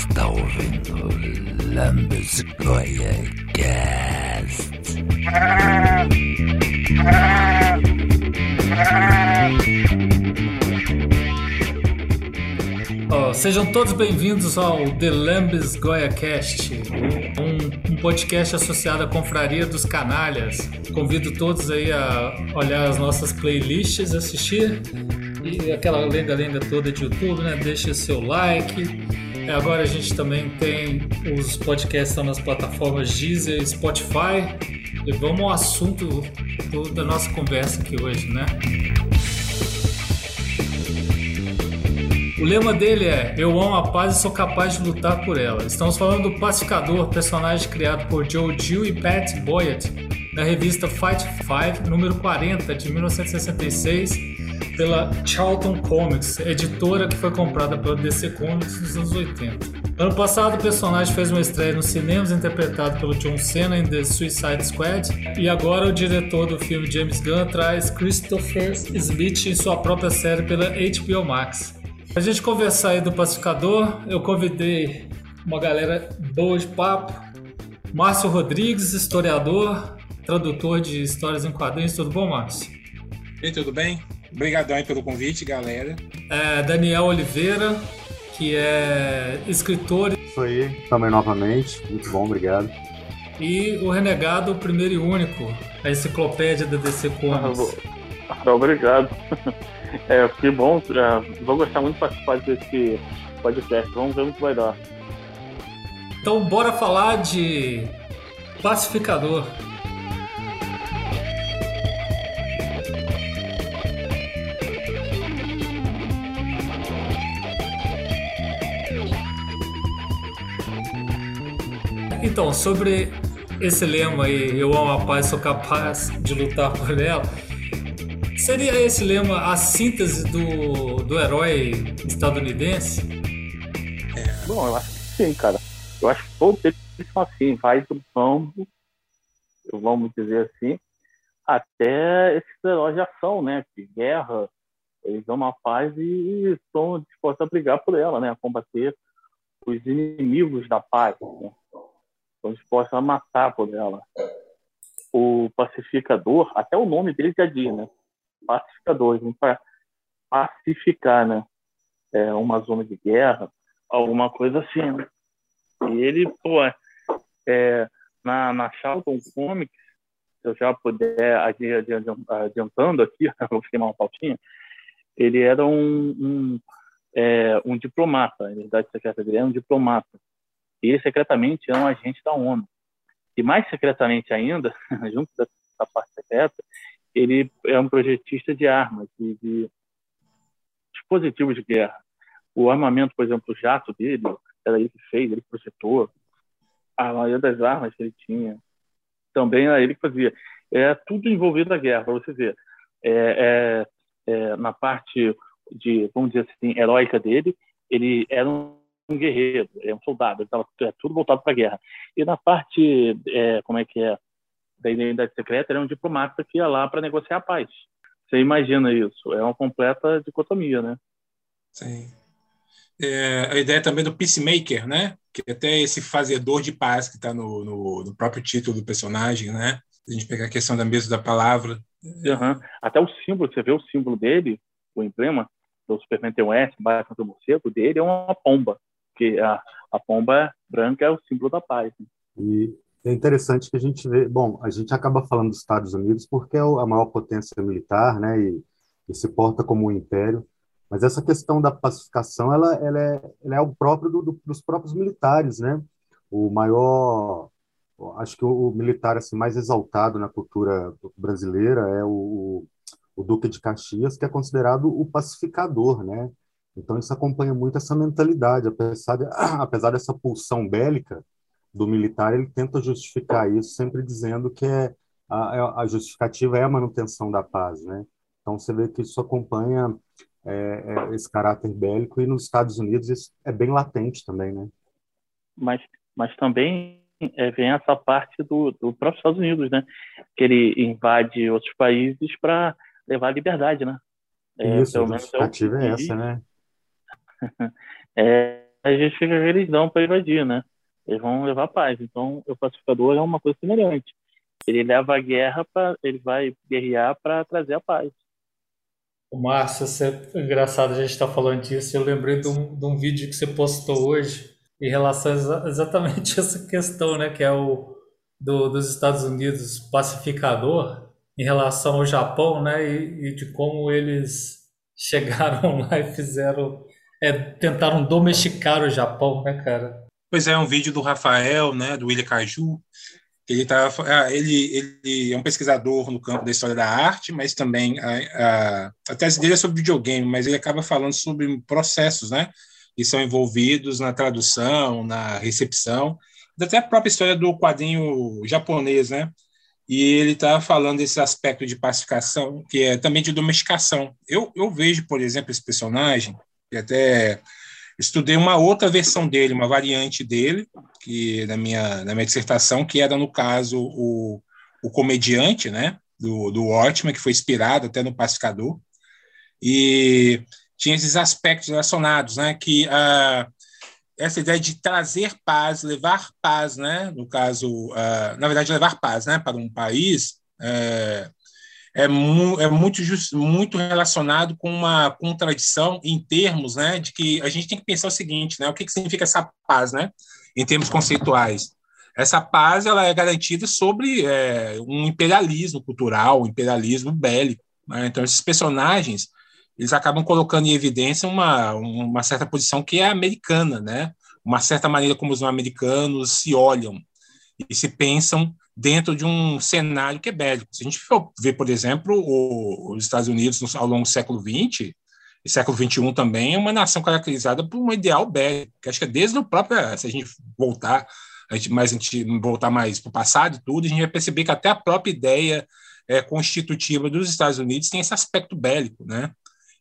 está ouvindo Lambesgoia Cast. Oh, sejam todos bem-vindos ao The Lambes Goia Cast, um, um, podcast associado à Confraria dos Canalhas. Convido todos aí a olhar as nossas playlists, assistir e aquela lenga-lenga toda de YouTube, né? Deixe o seu like. E agora a gente também tem os podcasts nas plataformas Deezer Spotify. E vamos ao assunto do, da nossa conversa aqui hoje, né? O lema dele é Eu amo a paz e sou capaz de lutar por ela. Estamos falando do Pacificador, personagem criado por Joe Dill e Pat Boyd, na revista Fight Five, número 40, de 1966, pela Charlton Comics, editora que foi comprada pela DC Comics nos anos 80. Ano passado, o personagem fez uma estreia nos cinemas interpretado pelo John Cena em The Suicide Squad, e agora o diretor do filme James Gunn traz Christopher Smith em sua própria série pela HBO Max. A gente conversar aí do Pacificador, eu convidei uma galera boa de papo. Márcio Rodrigues, historiador, tradutor de histórias em quadrinhos. Tudo bom, Márcio? E tudo bem? Obrigadão aí pelo convite, galera. É, Daniel Oliveira, que é escritor. Isso aí, também novamente. Muito bom, obrigado. E o Renegado, o primeiro e único, a enciclopédia da DC Comics. Ah, obrigado. É, que bom, vou gostar muito de participar desse podcast. Vamos ver o que vai dar. Então, bora falar de pacificador. Então, sobre esse lema aí, eu amo a paz, sou capaz de lutar por ela. Seria esse lema a síntese do, do herói estadunidense? É. Bom, eu acho que sim, cara. Eu acho que todos eles são assim, vai do campo, vamos dizer assim, até esses heróis de ação, né? De guerra, eles dão uma paz e estão dispostos a brigar por ela, né? A combater os inimigos da paz. Né? Dispostos a matar por ela. O pacificador, até o nome dele já diz, né? pacificadores, para pacificar, né? É, uma zona de guerra, alguma coisa assim. Né? E ele, pô, é, na, na Charlton Comics, se eu já puder adiantando aqui, vou queimar uma pautinha, ele era um, um, é, um diplomata, a verdade secreta era um diplomata. E ele secretamente era um agente da ONU. E mais secretamente ainda, junto da parte secreta, ele é um projetista de armas, de, de dispositivos de guerra. O armamento, por exemplo, o jato dele, era ele que fez, ele projetou. A maioria das armas que ele tinha também era ele que fazia. É tudo envolvido na guerra, para você ver. É, é, é, na parte de, vamos dizer assim, heróica dele, ele era um, um guerreiro, é um soldado, ele estava é, tudo voltado para a guerra. E na parte, é, como é que é, da identidade secreta, ele é um diplomata que ia lá para negociar a paz. Você imagina isso? É uma completa dicotomia, né? Sim. É, a ideia também do peacemaker, né? Que é até esse fazedor de paz que está no, no, no, próprio título do personagem, né? A gente pegar a questão da mesa da palavra. Uhum. Até o símbolo, você vê o símbolo dele, o emblema do Superman tem um S, embaixo do morcego, dele é uma pomba, que a, a pomba branca é o símbolo da paz. Né? E é interessante que a gente vê, bom, a gente acaba falando dos Estados Unidos porque é a maior potência militar, né, e, e se porta como um império, mas essa questão da pacificação, ela, ela, é, ela é o próprio do, do, dos próprios militares, né, o maior, acho que o, militar assim mais exaltado na cultura brasileira é o, o Duque de Caxias, que é considerado o pacificador, né, então isso acompanha muito essa mentalidade, apesar, de, apesar dessa pulsão bélica, do militar, ele tenta justificar isso, sempre dizendo que é a, a justificativa é a manutenção da paz, né? Então você vê que isso acompanha é, é, esse caráter bélico e nos Estados Unidos isso é bem latente também, né? Mas, mas também é, vem essa parte do, do próprio Estados Unidos, né? Que ele invade outros países para levar a liberdade, né? É, isso, a é justificativa é, é essa, né? é, a justificativa que eles dão para invadir, né? Eles vão levar paz. Então, o pacificador é uma coisa semelhante. Ele leva a guerra para, ele vai guerrear para trazer a paz. Márcio, é engraçado a gente estar tá falando disso. Eu lembrei de um, de um vídeo que você postou hoje em relação a exatamente essa questão, né? Que é o do, dos Estados Unidos pacificador em relação ao Japão, né? E, e de como eles chegaram lá e fizeram, é, tentaram domesticar o Japão, né, cara? Pois é, um vídeo do Rafael, né, do William Caju, ele tá, ah, ele, ele é um pesquisador no campo da história da arte, mas também a, a, a tese dele é sobre videogame, mas ele acaba falando sobre processos, né, que são envolvidos na tradução, na recepção, até a própria história do quadrinho japonês, né, e ele está falando desse aspecto de pacificação, que é também de domesticação. Eu, eu vejo, por exemplo, esse personagem, que até estudei uma outra versão dele, uma variante dele, que na minha, na minha dissertação, que era, no caso, o, o comediante, né, do, do Watchmen, que foi inspirado até no Pacificador, e tinha esses aspectos relacionados, né, que a, essa ideia de trazer paz, levar paz, né, no caso, uh, na verdade, levar paz, né, para um país, é, é, mu é muito, muito relacionado com uma contradição em termos né, de que a gente tem que pensar o seguinte, né, o que, que significa essa paz, né, em termos conceituais. Essa paz ela é garantida sobre é, um imperialismo cultural, um imperialismo bélico. Né? Então, esses personagens eles acabam colocando em evidência uma, uma certa posição que é americana, né? uma certa maneira como os americanos se olham e se pensam dentro de um cenário que é bélico. Se a gente for ver, por exemplo, o, os Estados Unidos ao longo do século XX, e século XXI também, é uma nação caracterizada por um ideal bélico, acho que é desde o próprio, se a gente voltar, a gente, mais, a gente voltar mais para o passado e tudo, a gente vai perceber que até a própria ideia é, constitutiva dos Estados Unidos tem esse aspecto bélico, né?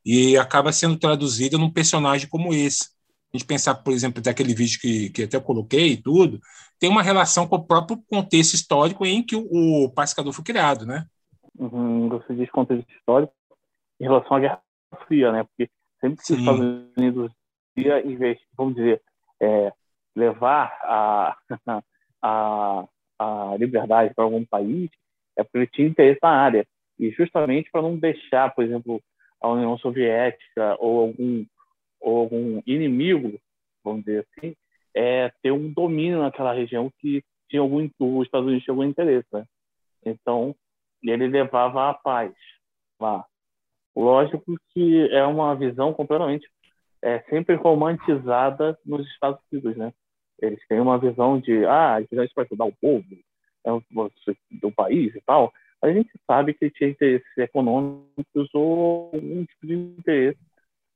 E acaba sendo traduzida num personagem como esse a gente pensar, por exemplo, daquele vídeo que, que até eu coloquei e tudo, tem uma relação com o próprio contexto histórico em que o, o pacificador foi criado, né? Uhum, você diz contexto histórico em relação à Guerra Fria, né? Porque sempre que os Estados Unidos ia, vamos dizer, é, levar a, a, a liberdade para algum país, é porque ele tinha interesse na área. E justamente para não deixar, por exemplo, a União Soviética ou algum ou algum inimigo, vamos dizer assim, é ter um domínio naquela região que tinha algum os Estados Unidos tinha algum interesse, né? Então ele levava a paz lá. Lógico que é uma visão completamente é sempre romantizada nos Estados Unidos, né? Eles têm uma visão de ah, isso vai ajudar o povo é, do país e tal. A gente sabe que tinha interesses econômicos ou um tipo de interesse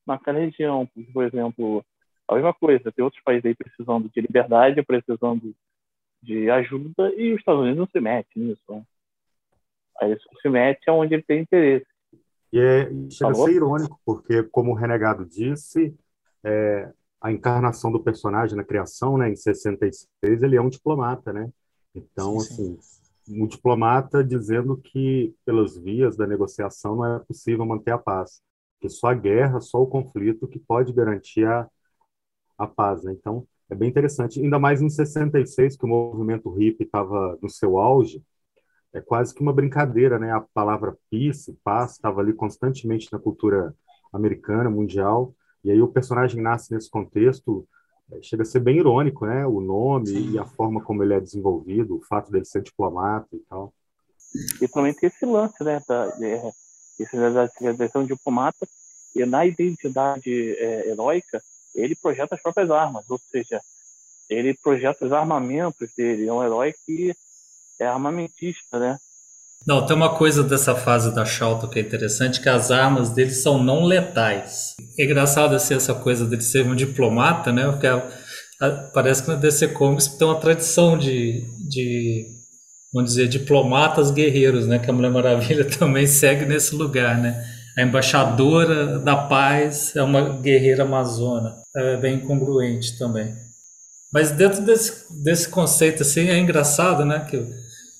naquela região. Por exemplo, a mesma coisa, tem outros países aí precisando de liberdade, precisando de ajuda, e os Estados Unidos não se mete nisso. Né? Aí só se mete onde ele tem interesse. E é, chega a ser irônico, porque, como o Renegado disse, é, a encarnação do personagem na criação, né, em 66, ele é um diplomata, né? Então, sim, assim, um diplomata dizendo que, pelas vias da negociação, não é possível manter a paz que só a guerra, só o conflito que pode garantir a, a paz, né? Então, é bem interessante. Ainda mais em 66, que o movimento hippie estava no seu auge, é quase que uma brincadeira, né? A palavra peace, paz, estava ali constantemente na cultura americana, mundial, e aí o personagem nasce nesse contexto, é, chega a ser bem irônico, né? O nome Sim. e a forma como ele é desenvolvido, o fato dele ser diplomata e tal. E também tem esse lance, né? Da, é, isso da civilização diplomata, e na identidade é, heróica, ele projeta as próprias armas, ou seja, ele projeta os armamentos dele. É um herói que é armamentista, né? Não, tem uma coisa dessa fase da Shalto que é interessante, que as armas dele são não letais. É engraçado assim, essa coisa dele ser um diplomata, né? Porque a, a, parece que na DC Comics tem uma tradição de, de vamos dizer, diplomatas guerreiros, né? Que a Mulher Maravilha também segue nesse lugar, né? A embaixadora da paz é uma guerreira amazona. É bem incongruente também. Mas dentro desse, desse conceito assim é engraçado, né? Que,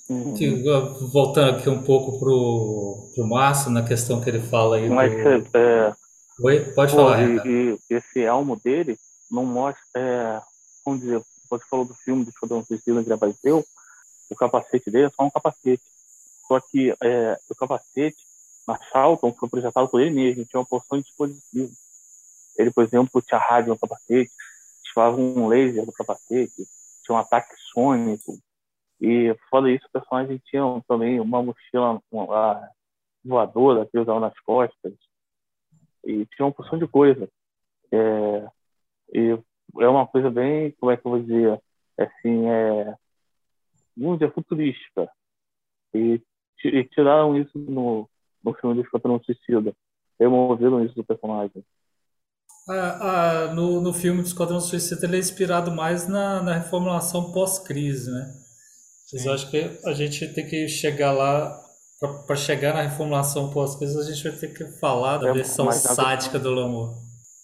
uhum. que voltando aqui um pouco pro, pro Márcio na questão que ele fala aí. Mas do... é, Oi? Pode Pô, falar. E, e, esse elmo dele não mostra, é, vamos dizer, você falou do filme do Esquadrão Suicida que apareceu, o capacete dele é só um capacete. Só que é, o capacete na Charlton foi projetado por ele mesmo, tinha uma porção de dispositivo. Ele, por exemplo, tinha rádio no capacete, disparava um laser no capacete, tinha um ataque sônico. E, fora isso, o personagem tinha também uma mochila uma, voadora que usava nas costas. E tinha uma porção de coisa. É, e é uma coisa bem, como é que eu vou dizer, assim, é, vamos dizer, futurística. E, e tiraram isso no, no filme do Esquadrão Suicida. Removeram isso do personagem. Ah, ah, no, no filme do Esquadrão Suicida ele é inspirado mais na, na reformulação pós-crise, né? Vocês acham que a gente tem que chegar lá para chegar na reformulação pós-crise a gente vai ter que falar da é, versão sádica do Lamour.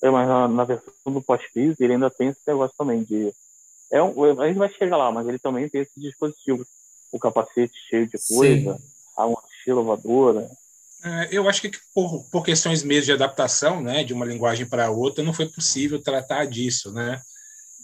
É, mas na, na versão do pós-crise ele ainda tem esse negócio também de é um, a gente vai chegar lá, mas ele também tem esse dispositivo, o capacete cheio de coisa, Sim. a mochila voadora, eu acho que por, por, questões mesmo de adaptação, né, de uma linguagem para outra, não foi possível tratar disso, né?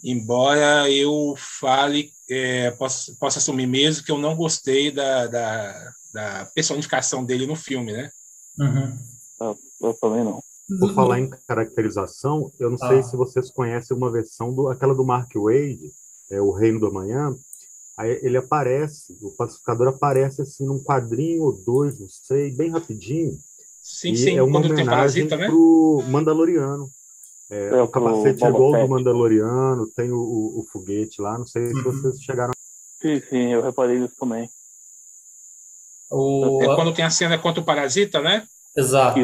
Embora eu fale, é, possa, possa assumir mesmo que eu não gostei da, da, da personificação dele no filme, né? Uhum. Eu, eu, também não. Por falar em caracterização, eu não ah. sei se vocês conhecem uma versão do aquela do Mark Wade, é o Reino do Amanhã, Aí ele aparece, o pacificador aparece assim num quadrinho ou dois, não sei, bem rapidinho. Sim, sim, é uma quando homenagem tem né? pro Mandaloriano. É, é, o capacete é igual do Mandaloriano, tem o, o, o, foguete lá, não sei uhum. se vocês chegaram. Sim, sim, eu reparei isso também. O... É quando tem a cena contra o Parasita, né? Exato.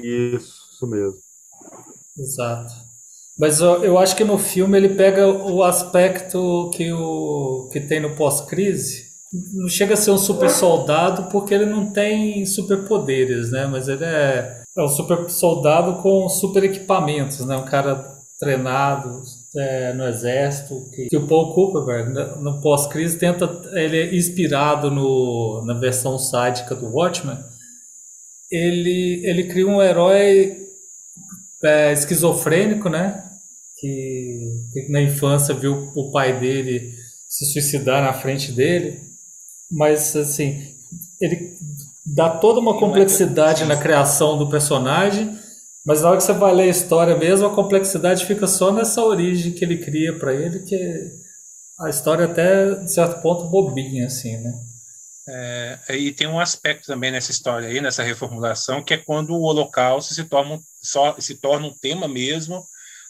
Isso, isso mesmo. Exato. Mas eu, eu acho que no filme ele pega o aspecto que, o, que tem no pós-crise. Não chega a ser um super soldado porque ele não tem superpoderes, né? Mas ele é, é um super soldado com super equipamentos, né? Um cara treinado é, no exército. Que, que o Paul Cooper, né, no pós-crise, tenta. Ele é inspirado no, na versão sádica do Watchmen. Ele, ele cria um herói é, esquizofrênico, né? Que, que, na infância viu o pai dele se suicidar na frente dele, mas assim ele dá toda uma complexidade na criação do personagem, mas na hora que você vai ler a história mesmo, a complexidade fica só nessa origem que ele cria para ele, que a história até de certo ponto bobinha assim, né? É, e tem um aspecto também nessa história aí, nessa reformulação, que é quando o Holocausto se torna, só, se torna um tema mesmo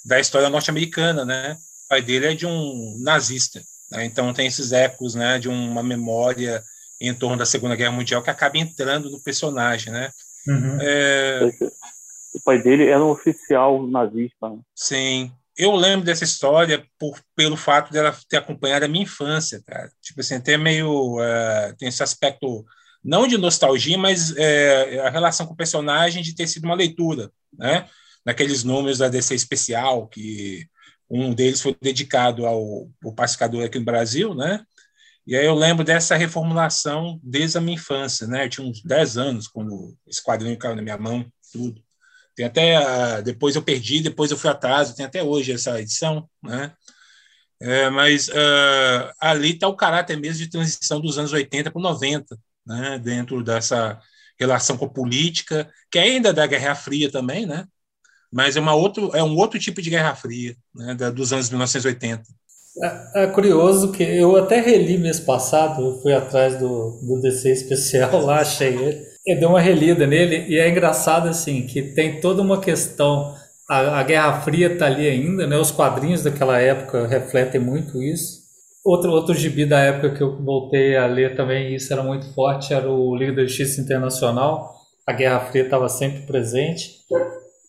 da história norte-americana, né? O pai dele é de um nazista, né? então tem esses ecos, né, de uma memória em torno da Segunda Guerra Mundial que acaba entrando no personagem, né? Uhum. É... O pai dele era um oficial nazista. Né? Sim, eu lembro dessa história por, pelo fato dela ter acompanhado a minha infância, cara. Tipo assim, até meio. Uh, tem esse aspecto, não de nostalgia, mas uh, a relação com o personagem de ter sido uma leitura, né? Naqueles números da DC especial, que um deles foi dedicado ao, ao pacificador aqui no Brasil, né? E aí eu lembro dessa reformulação desde a minha infância, né? Eu tinha uns 10 anos quando esse quadrinho caiu na minha mão, tudo. Tem até ah, depois eu perdi, depois eu fui atrás, tem até hoje essa edição, né? É, mas uh, ali está o caráter mesmo de transição dos anos 80 para 90, né? Dentro dessa relação com a política, que é ainda da Guerra Fria também, né? Mas é uma outro, é um outro tipo de Guerra Fria, né? Dos anos 1980. É, é, curioso que eu até reli mês passado, fui atrás do, do DC especial lá, achei ele. Eu dei uma relida nele e é engraçado assim que tem toda uma questão. A, a Guerra Fria está ali ainda, né? Os quadrinhos daquela época refletem muito isso. Outro outro gibi da época que eu voltei a ler também, isso era muito forte, era o Liga da Justiça Internacional. A Guerra Fria estava sempre presente.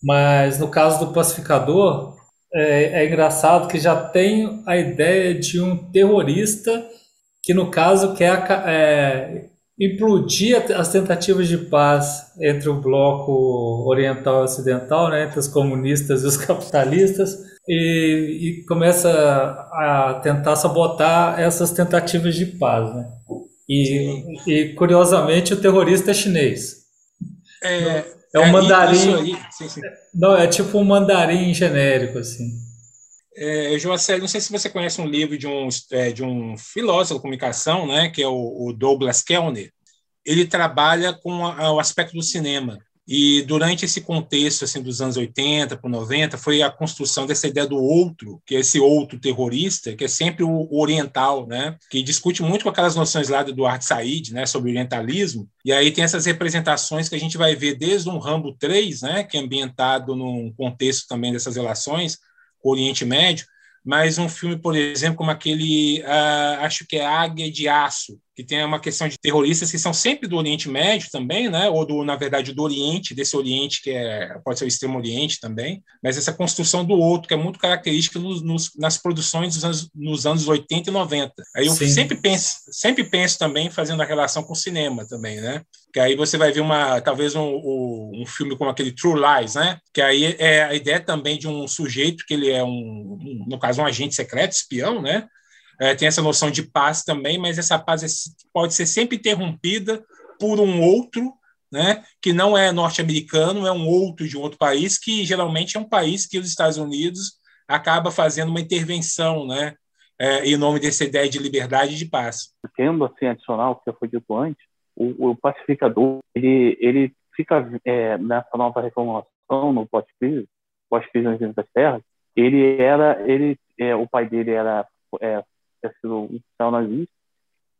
Mas no caso do Pacificador, é, é engraçado que já tem a ideia de um terrorista que no caso quer é, implodir as tentativas de paz entre o bloco oriental e ocidental, né, entre os comunistas e os capitalistas, e, e começa a tentar sabotar essas tentativas de paz. Né? E, e curiosamente o terrorista é chinês. É, é um é, mandarim. Sim, sim. Não, é tipo um mandarim genérico, assim. É, Joaceli, não sei se você conhece um livro de um, é, de um filósofo de comunicação, né, que é o, o Douglas Kellner. Ele trabalha com a, o aspecto do cinema. E durante esse contexto assim dos anos 80 para 90 foi a construção dessa ideia do outro, que é esse outro terrorista, que é sempre o, oriental, né? Que discute muito com aquelas noções lá do Eduardo Said, né, sobre orientalismo. E aí tem essas representações que a gente vai ver desde um Rambo 3, né, que é ambientado num contexto também dessas relações com o Oriente Médio, mas um filme, por exemplo, como aquele, uh, acho que é Águia de Aço, que tem uma questão de terroristas que são sempre do Oriente Médio também, né? ou do, na verdade, do Oriente, desse Oriente que é, pode ser o Extremo Oriente também, mas essa construção do outro, que é muito característica nos, nos, nas produções dos anos, nos anos 80 e 90. Aí eu Sim. sempre penso, sempre penso também fazendo a relação com o cinema também, né? que aí você vai ver uma talvez um, um, filme como aquele True Lies, né? Que aí é a ideia também de um sujeito que ele é um, um no caso um agente secreto, espião, né? É, tem essa noção de paz também, mas essa paz é, pode ser sempre interrompida por um outro, né? Que não é norte-americano, é um outro de um outro país que geralmente é um país que os Estados Unidos acaba fazendo uma intervenção, né? É, em nome dessa ideia de liberdade e de paz. Tendo assim adicional que já foi dito antes, o, o pacificador ele ele fica é, nessa nova reformulação no pós-crise, pós-crise das terras, ele era ele é, o pai dele era é, sido um oficial nazista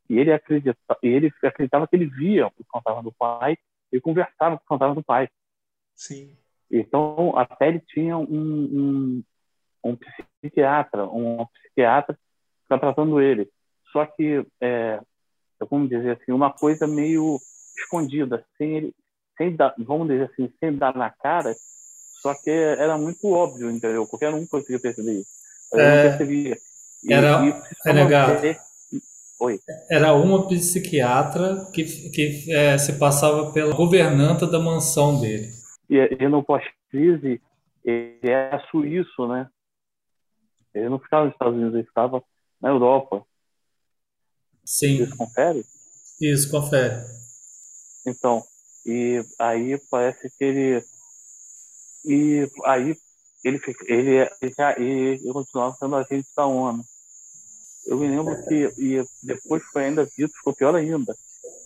e ele acredita ele acreditava que ele via o fantasma do pai e conversava com o fantasma do pai. Sim. Então até ele tinha um, um, um psiquiatra, um psiquiatra que está tratando ele. Só que é, vamos dizer assim, uma coisa meio escondida, sem ele, sem dar, vamos dizer assim, sem dar na cara, só que era muito óbvio, entendeu? Qualquer um conseguia perceber isso. Eu é, não percebia. E, era, e é legal. Oi. Era uma psiquiatra que, que é, se passava pela governanta da mansão dele. E, e no pós-crise, ele era suíço, né? Ele não ficava nos Estados Unidos, ele ficava na Europa. Sim. Isso confere? Isso, confere. Então, e aí parece que ele. E aí ele, ele, ele já ele, ele continuava sendo agente da ONU. Eu me lembro que e depois foi ainda dito, ficou pior ainda,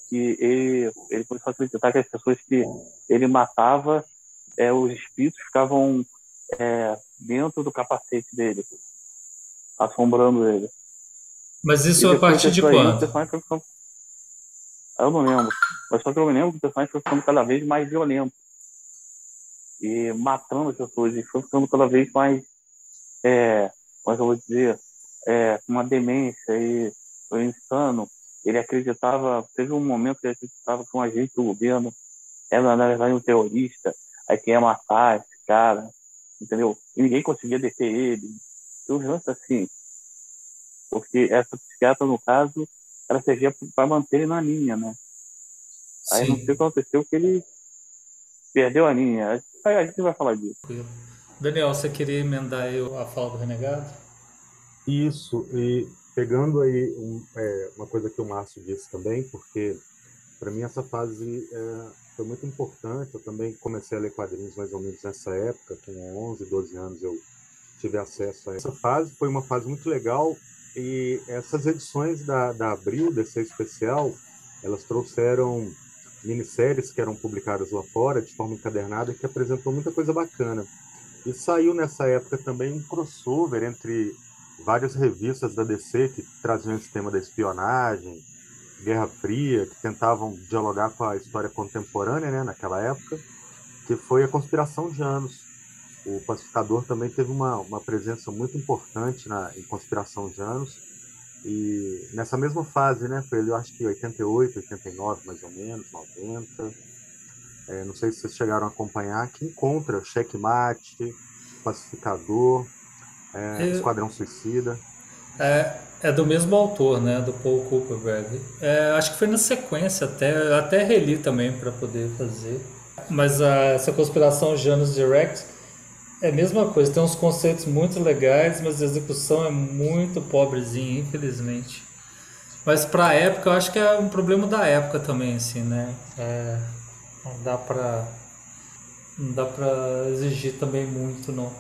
que ele, ele começou a acreditar que as pessoas que ele matava, é, os espíritos ficavam é, dentro do capacete dele, assombrando ele. Mas isso a partir de quando? Eu não lembro. Mas só que eu me lembro que o personagem foi ficando cada vez mais violento. E matando as pessoas. E foi ficando cada vez mais. É, como é eu vou dizer? É, uma demência. E foi insano. Ele acreditava. Teve um momento que ele acreditava que um agente do governo era, na verdade, um terrorista. Aí quem ia matar esse cara. Entendeu? E ninguém conseguia deter ele. Então, um lance assim porque essa psiquiatra, no caso, ela servia para manter ele na linha, né? Aí Sim. não sei o que aconteceu, que ele perdeu a linha. A gente vai falar disso. Daniel, você queria emendar aí a fala do renegado? Isso, e pegando aí um, é, uma coisa que o Márcio disse também, porque para mim essa fase é, foi muito importante. Eu também comecei a ler quadrinhos mais ou menos nessa época, com 11, 12 anos eu tive acesso a essa fase. Foi uma fase muito legal e essas edições da, da Abril, desse especial, elas trouxeram minisséries que eram publicadas lá fora de forma encadernada que apresentou muita coisa bacana. E saiu nessa época também um crossover entre várias revistas da DC que traziam esse tema da espionagem, Guerra Fria, que tentavam dialogar com a história contemporânea, né, naquela época, que foi a Conspiração de Anos, o pacificador também teve uma, uma presença muito importante na, em Conspiração de Anos. E nessa mesma fase, né, foi eu acho que 88, 89 mais ou menos, 90. É, não sei se vocês chegaram a acompanhar, que encontra Checkmate, Pacificador, é, é, Esquadrão Suicida. É, é do mesmo autor, né, do Paul Cooperberg. É, acho que foi na sequência, até, até reli também para poder fazer. Mas a, essa conspiração Janus Direct é a mesma coisa, tem uns conceitos muito legais, mas a execução é muito pobrezinha, infelizmente. Mas para a época, eu acho que é um problema da época também, assim, né? É, não dá para não dá para exigir também muito, não.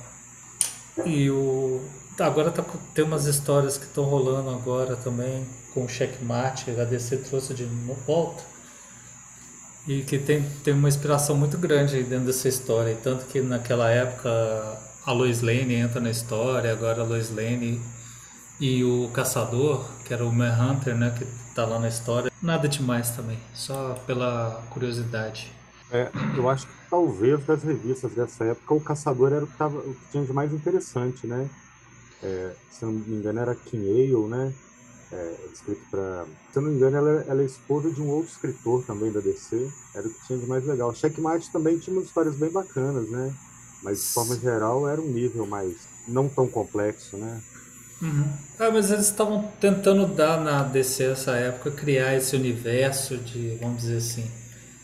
E o agora tá, tem umas histórias que estão rolando agora também com o Checkmate, a DC trouxe de volta. E que tem, tem uma inspiração muito grande dentro dessa história. Tanto que naquela época a Lois Lane entra na história, agora a Lois Lane e o Caçador, que era o Manhunter, né, que tá lá na história. Nada demais também, só pela curiosidade. É, eu acho que talvez das revistas dessa época o Caçador era o que, tava, o que tinha de mais interessante, né? É, se não me engano era King Ale, né? É, escrito para. Se eu não me engano, ela, ela, é esposa de um outro escritor também da DC. Era o que tinha de mais legal. Checkmate também tinha umas histórias bem bacanas, né? Mas de forma geral era um nível mais não tão complexo, né? Uhum. Ah, mas eles estavam tentando dar na DC essa época, criar esse universo de, vamos dizer assim,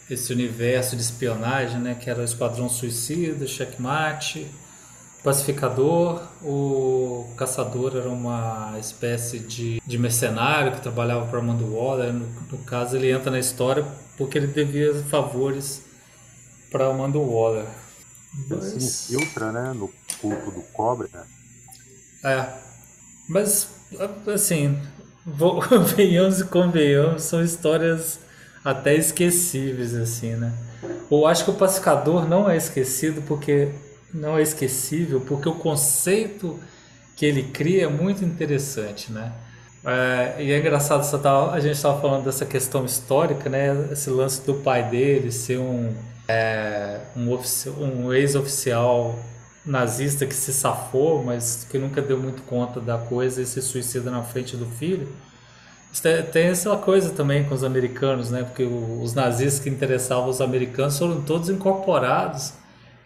esse universo de espionagem, né? Que era o Esquadrão Suicida, Checkmate, Pacificador, o Caçador era uma espécie de, de mercenário que trabalhava para Amanda Waller. No, no, caso, ele entra na história porque ele devia favores para Amanda Waller. Ele se infiltra, né? No culto do cobre, né? É. Mas, assim, venhamos e convenhamos, são histórias até esquecíveis, assim, né? Ou acho que o pacificador não é esquecido porque não é esquecível, porque o conceito que ele cria é muito interessante, né? É, e é engraçado, a gente estava falando dessa questão histórica, né? Esse lance do pai dele ser um, é, um, um ex-oficial nazista que se safou, mas que nunca deu muito conta da coisa e se suicida na frente do filho. Tem essa coisa também com os americanos, né? Porque os nazistas que interessavam os americanos foram todos incorporados,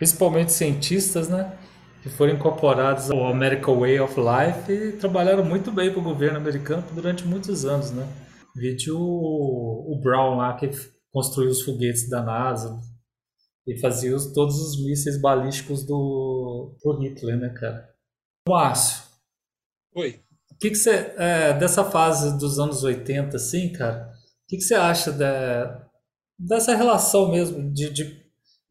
principalmente cientistas, né? Que foram incorporados ao American Way of Life e trabalharam muito bem para o governo americano durante muitos anos, né? Vídeo o, o Brown lá que construiu os foguetes da NASA, e fazia os, todos os mísseis balísticos do pro Hitler, né, cara? Márcio. Oi. O que, você. É, dessa fase dos anos 80, assim, cara, o que, que você acha da, dessa relação mesmo, de, de,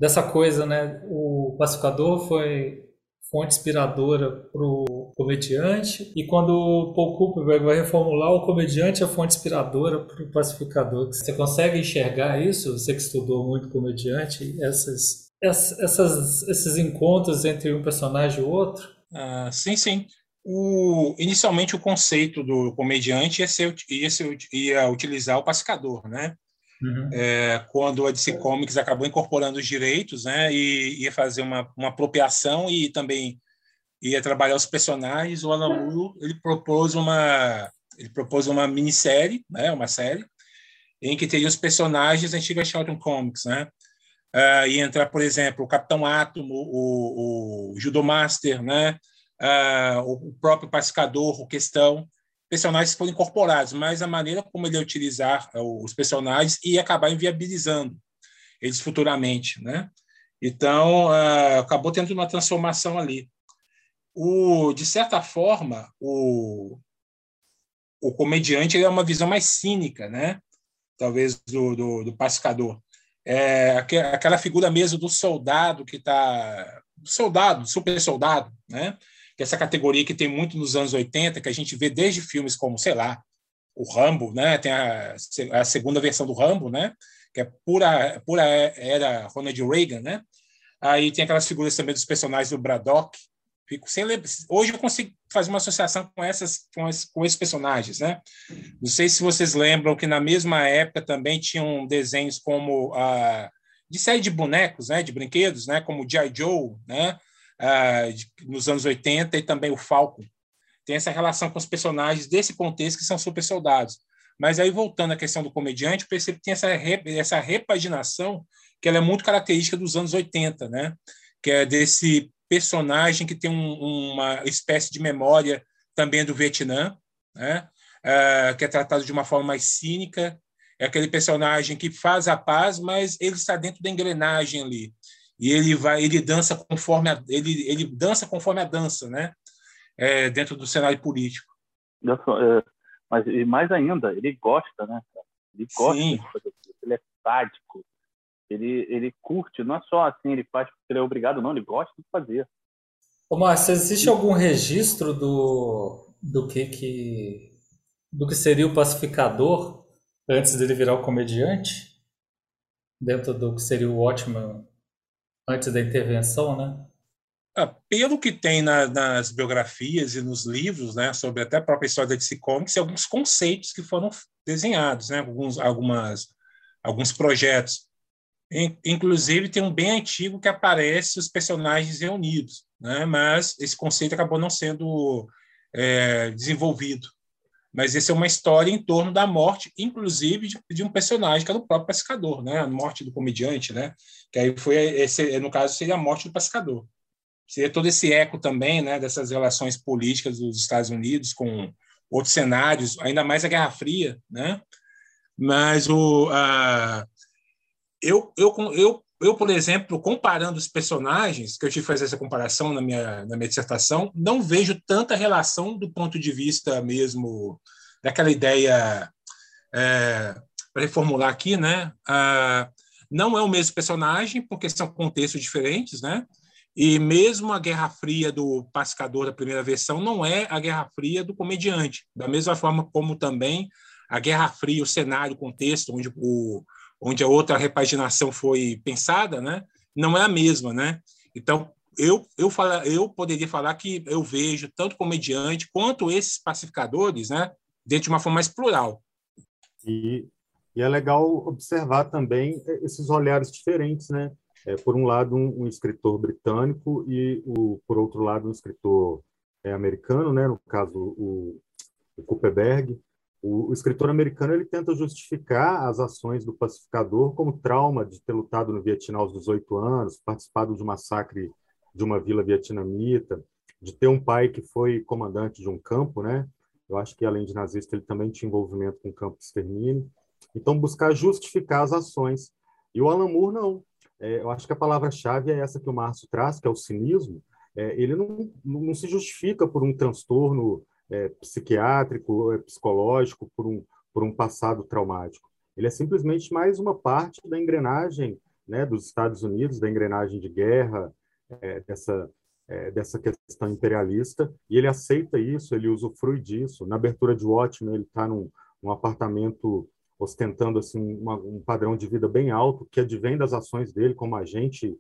dessa coisa, né? O pacificador foi fonte inspiradora pro comediante e quando o Paul Cooper vai reformular o comediante é fonte inspiradora pro pacificador. Você consegue enxergar isso? Você que estudou muito comediante, essas, essas, esses encontros entre um personagem e o outro? Ah, sim, sim. O, inicialmente o conceito do comediante ia, ser, ia, ser, ia utilizar o pacificador, né? Uhum. É, quando a DC Comics acabou incorporando os direitos, né, e ia fazer uma, uma apropriação e também ia trabalhar os personagens, o Alan Moore ele propôs uma ele propôs uma minissérie, né, uma série em que teria os personagens antigos Charlton Comics, né? Uh, ia entrar, por exemplo, o Capitão Átomo, o, o Judomaster, né? Uh, o próprio Pacificador, o Questão personagens foram incorporados, mas a maneira como ele ia utilizar é, os personagens ia acabar inviabilizando eles futuramente, né? Então, uh, acabou tendo uma transformação ali. O, de certa forma, o, o comediante é uma visão mais cínica, né? Talvez do, do, do pacificador. É aquela figura mesmo do soldado que está soldado, super soldado, né? Que é essa categoria que tem muito nos anos 80, que a gente vê desde filmes como, sei lá, o Rambo, né? Tem a, a segunda versão do Rambo, né? Que é pura, pura era Ronald Reagan, né? Aí tem aquelas figuras também dos personagens do Braddock. Fico sem Hoje eu consigo fazer uma associação com essas com, esses, com esses personagens, né? Não sei se vocês lembram que na mesma época também tinham desenhos como a de série de bonecos, né, de brinquedos, né, como G.I. Joe, né, nos anos 80 e também o Falcon. Tem essa relação com os personagens desse contexto que são super soldados. Mas aí, voltando à questão do comediante, percebo que tem essa, essa repaginação que ela é muito característica dos anos 80, né? que é desse personagem que tem um, uma espécie de memória também do Vietnã, né? Uh, que é tratado de uma forma mais cínica, é aquele personagem que faz a paz, mas ele está dentro da engrenagem ali e ele vai ele dança conforme a, ele ele dança conforme a dança né é, dentro do cenário político é, mas e mais ainda ele gosta né ele gosta Sim. de fazer isso. ele é sádico ele ele curte não é só assim ele faz porque ele é obrigado não ele gosta de fazer Ô, Márcio, existe algum registro do, do que, que do que seria o pacificador antes dele virar o comediante? Dentro do que seria o Watchman antes da intervenção, né? Ah, pelo que tem na, nas biografias e nos livros, né, sobre até a própria história da DC Comics, alguns conceitos que foram desenhados, né, alguns, algumas, alguns projetos. Inclusive, tem um bem antigo que aparece os personagens reunidos, né, mas esse conceito acabou não sendo é, desenvolvido. Mas essa é uma história em torno da morte, inclusive de, de, um personagem que era o próprio pescador, né, a morte do comediante, né, que aí foi esse, no caso seria a morte do pescador. Seria todo esse eco também né, dessas relações políticas dos Estados Unidos com outros cenários, ainda mais a Guerra Fria, né? Mas o a, eu, eu, eu, eu, por exemplo, comparando os personagens, que eu tive que fazer essa comparação na minha, na minha dissertação, não vejo tanta relação do ponto de vista mesmo daquela ideia, é, para reformular aqui, né? Ah, não é o mesmo personagem, porque são contextos diferentes, né? E mesmo a Guerra Fria do Pacificador da primeira versão não é a Guerra Fria do comediante, da mesma forma como também a Guerra Fria, o cenário, o contexto onde, o, onde a outra repaginação foi pensada, né, não é a mesma, né? Então eu eu fala, eu poderia falar que eu vejo tanto comediante quanto esses pacificadores, né, dentro de uma forma mais plural. E, e é legal observar também esses olhares diferentes, né? é, por um lado, um, um, escritor britânico e, o, por outro lado, um escritor é, americano, né? no caso, o, o. O, o, escritor americano ele tenta justificar as ações do pacificador como trauma de ter lutado no Vietnã aos 18 anos, participado de um massacre de uma vila vietnamita, de ter um pai que foi comandante de um campo, né? Eu acho que além de nazista ele também tinha envolvimento com o campo de extermínio. Então buscar justificar as ações. E o Alan Moore não é, eu acho que a palavra-chave é essa que o Márcio traz, que é o cinismo. É, ele não, não se justifica por um transtorno é, psiquiátrico, é, psicológico, por um, por um passado traumático. Ele é simplesmente mais uma parte da engrenagem né, dos Estados Unidos, da engrenagem de guerra, é, dessa, é, dessa questão imperialista, e ele aceita isso, ele usufrui disso. Na abertura de Watchmen, ele está num, num apartamento ostentando assim uma, um padrão de vida bem alto que advém das ações dele como agente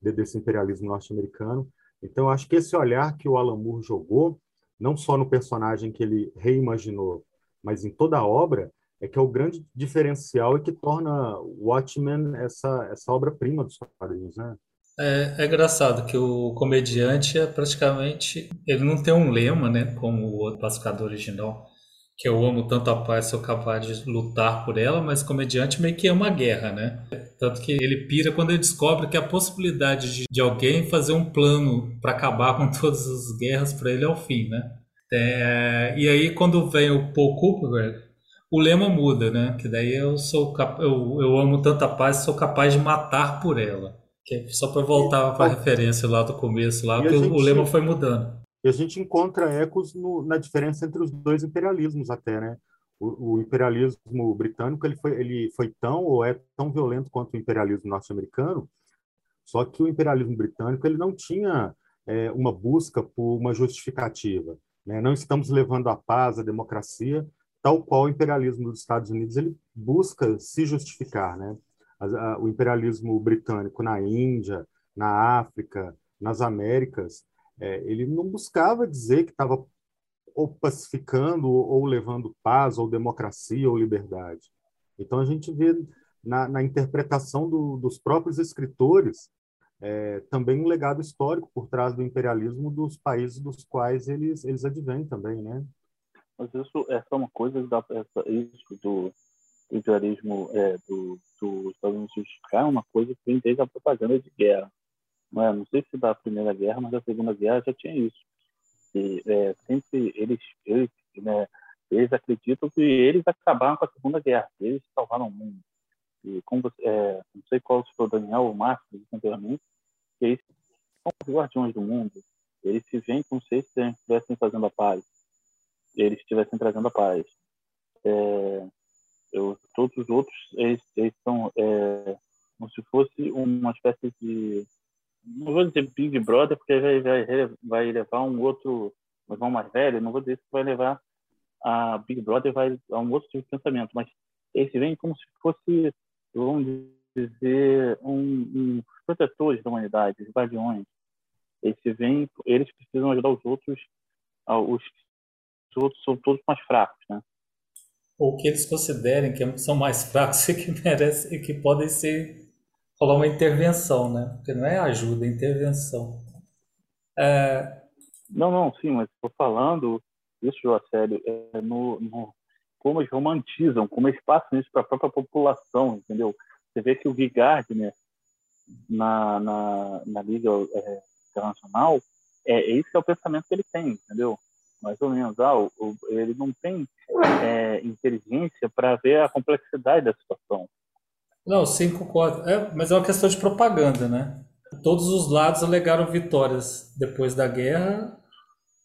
de, desse imperialismo norte-americano. Então, acho que esse olhar que o Alan Moore jogou, não só no personagem que ele reimaginou, mas em toda a obra, é que é o grande diferencial e que torna Watchmen essa, essa obra-prima dos quadrinhos, né? É, é engraçado que o comediante é praticamente. Ele não tem um lema, né? Como o pacificador original que eu amo tanto a paz, sou capaz de lutar por ela, mas comediante meio que é uma guerra, né? Tanto que ele pira quando ele descobre que a possibilidade de, de alguém fazer um plano para acabar com todas as guerras para ele é o fim, né? É, e aí quando vem o Paul Cooper, o lema muda, né? Que daí eu sou eu, eu amo tanto a paz, sou capaz de matar por ela. Que é só para voltar para a referência lá do começo, lá que gente... o lema foi mudando. E a gente encontra ecos no, na diferença entre os dois imperialismos até, né? O, o, imperialismo britânico ele foi, ele foi tão ou é tão violento quanto o imperialismo norte-americano, só que o imperialismo britânico ele não tinha é, uma busca por uma justificativa. Né? Não estamos levando a paz, a democracia, tal qual o imperialismo dos Estados Unidos ele busca se justificar. Né? O imperialismo britânico na Índia, na África, nas Américas, é, ele não buscava dizer que estava ou pacificando ou levando paz ou democracia ou liberdade. Então a gente vê na, na interpretação do, dos próprios escritores é, também um legado histórico por trás do imperialismo dos países dos quais eles eles advêm também, né? Mas isso essa é uma coisa da essa, isso do imperialismo é, do, do Estados Unidos é uma coisa que vem desde a propaganda de guerra não, é, não sei se da Primeira Guerra, mas da Segunda Guerra já tinha isso. E, é, sempre eles, eles, né, eles acreditam que eles acabaram com a Segunda Guerra, eles salvaram o mundo. E como é, não sei qual foi o Daniel ou o Márcio, anteriormente, que eles são os guardiões do mundo. Eles se veem como se eles estivessem fazendo a paz. Eles estivessem trazendo a paz. É, eu, todos os outros, eles, eles são é, como se fosse uma espécie de não vou dizer Big Brother, porque vai, vai, vai levar um outro, um irmão mais velho, não vou dizer que vai levar a Big Brother vai a um outro tipo de pensamento, mas esse vem como se fosse, vamos dizer, um, um protetores da humanidade, os guardiões. Esse vem, eles precisam ajudar os outros, os, os outros são todos mais fracos, né? Ou que eles considerem que são mais fracos e que merecem e que podem ser rolar uma intervenção, né? Porque não é ajuda, é intervenção. É... Não, não, sim, mas estou falando isso, a sério, é no, no, como eles romantizam, como eles passam isso para a própria população, entendeu? Você vê que o Guy Gardner, na, na, na Liga é, Internacional, é, esse é o pensamento que ele tem, entendeu? Mais ou menos, ah, o, ele não tem é, inteligência para ver a complexidade da situação. Não, sim, concordo. É, mas é uma questão de propaganda, né? Todos os lados alegaram vitórias depois da guerra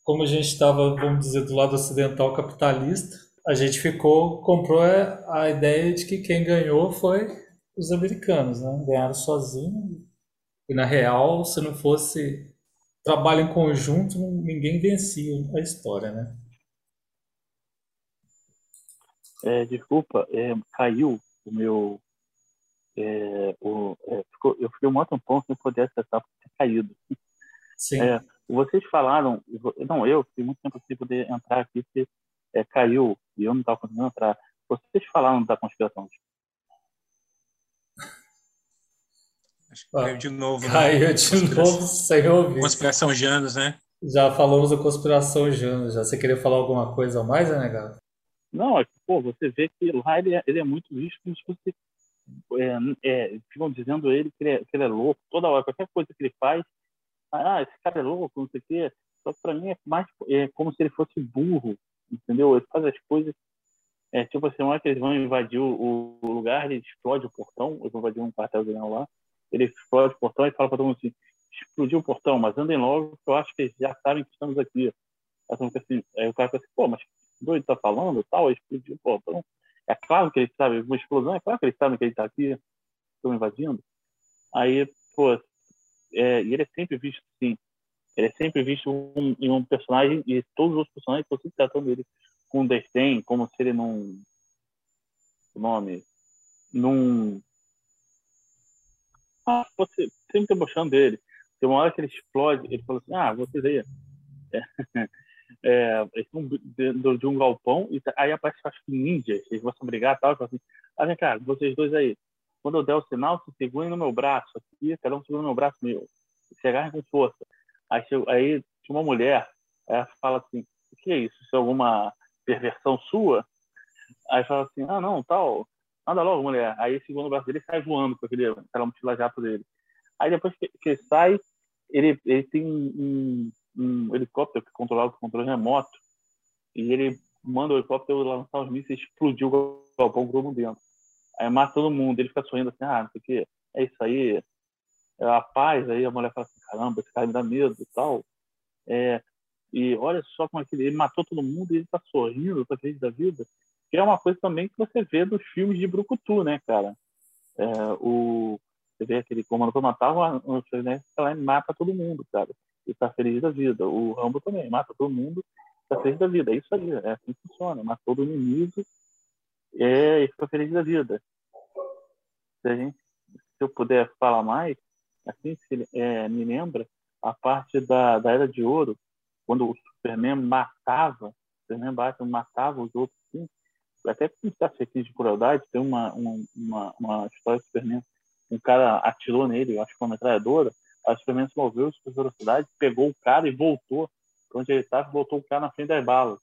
como a gente estava, vamos dizer, do lado ocidental capitalista, a gente ficou, comprou a ideia de que quem ganhou foi os americanos, né? Ganharam sozinhos. E na real, se não fosse trabalho em conjunto, ninguém vencia a história, né? É, desculpa, é, caiu o meu. É, o, é, ficou, eu fiquei um outro ponto sem poder acessar porque tinha caído. Sim. É, vocês falaram, não, eu fiquei muito tempo sem poder entrar aqui, porque é, caiu e eu não estava conseguindo entrar. Vocês falaram da conspiração. Acho que caiu de novo. Né? Caiu de novo sem ouvir. Conspiração Janos, né? Já falamos da conspiração Janos. Já você queria falar alguma coisa a mais, né, Gato? Não, é que, pô, você vê que lá ele é, ele é muito visto como se fosse. É, é, ficam dizendo ele que ele, é, que ele é louco toda hora. Qualquer coisa que ele faz, ah, esse cara é louco, não sei o quê. Só que pra mim é mais é como se ele fosse burro, entendeu? Ele faz as coisas. É, tipo assim, uma hora que eles vão invadir o, o lugar, ele explode o portão, eles vão invadir um quartel-general lá, ele explode o portão e fala pra todo mundo assim: explodiu o portão, mas andem logo, que eu acho que eles já sabem que estamos aqui. Assim, aí o cara fala assim: pô, mas doido tá falando tal, explodiu o portão. É claro que eles sabem, uma explosão, é claro que eles sabem que ele tá aqui, estão invadindo. Aí, pô, é, e ele é sempre visto assim. Ele é sempre visto em um personagem, e todos os personagens estão sempre tratando ele com desdém, como se ele não. O nome? Num. Ah, você sempre debochando dele. Tem uma hora que ele explode, ele fala assim: ah, vocês aí. É, é, eles estão dentro de um galpão, e tá, aí aparece, acho que ninjas, eles vão se brigar e tal, e fala assim: ah, vem cá, vocês dois aí, quando eu der o sinal, se segurem no meu braço aqui, cada um segura no meu braço meu. Se agarrem com força. Aí, aí tinha uma mulher, ela fala assim, o que é isso? Isso é alguma perversão sua? Aí fala assim, ah, não, tal, anda logo, mulher. Aí segura no braço dele e sai voando com aquele, aquela mochila jato dele. Aí depois que, que sai, ele, ele tem um, um helicóptero que é controlado por controle remoto e ele manda o helicóptero lançar os mísseis e explodir o galpão grupo dentro. Aí mata todo mundo, ele fica sorrindo assim, ah, não sei o é isso aí, é a paz, aí a mulher fala assim, caramba, esse cara me dá medo e tal. É, e olha só como é que ele, ele matou todo mundo e ele tá sorrindo, tá feliz da vida. Que é uma coisa também que você vê nos filmes de Brucutu, né, cara? É, o, você vê aquele comando pra matar, o né, ela mata todo mundo, cara. E tá feliz da vida. O Rambo também mata todo mundo, tá feliz da vida. É isso aí, é assim que funciona. Matou o inimigo é, e fica feliz da vida. Se, a gente, se eu puder falar mais, assim, se, é, me lembra a parte da, da Era de Ouro, quando o Superman matava, o Superman Batman matava os outros, assim, até com certos de crueldade, tem uma, uma, uma história do Superman, um cara atirou nele, acho que uma metralhadora, a Superman se moveu com velocidade, pegou o cara e voltou onde ele estava, voltou o cara na frente das balas.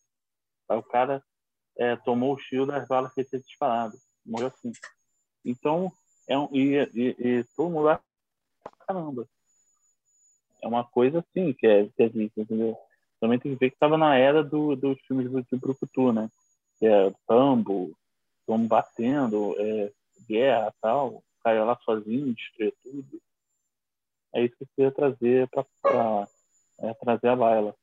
Aí o cara é, tomou o shield das balas que ele tinha disparado. Morreu assim. Então, é um, e, e, e todo mundo acha caramba. É uma coisa assim que é, que é vista, entendeu? Também tem que ver que estava na era do, dos filmes do Brucutu, né? Que é Tambo, Tom batendo, é, guerra tal, caiu lá sozinho, destruiu tudo. É isso que eu queria trazer para é, trazer a baila.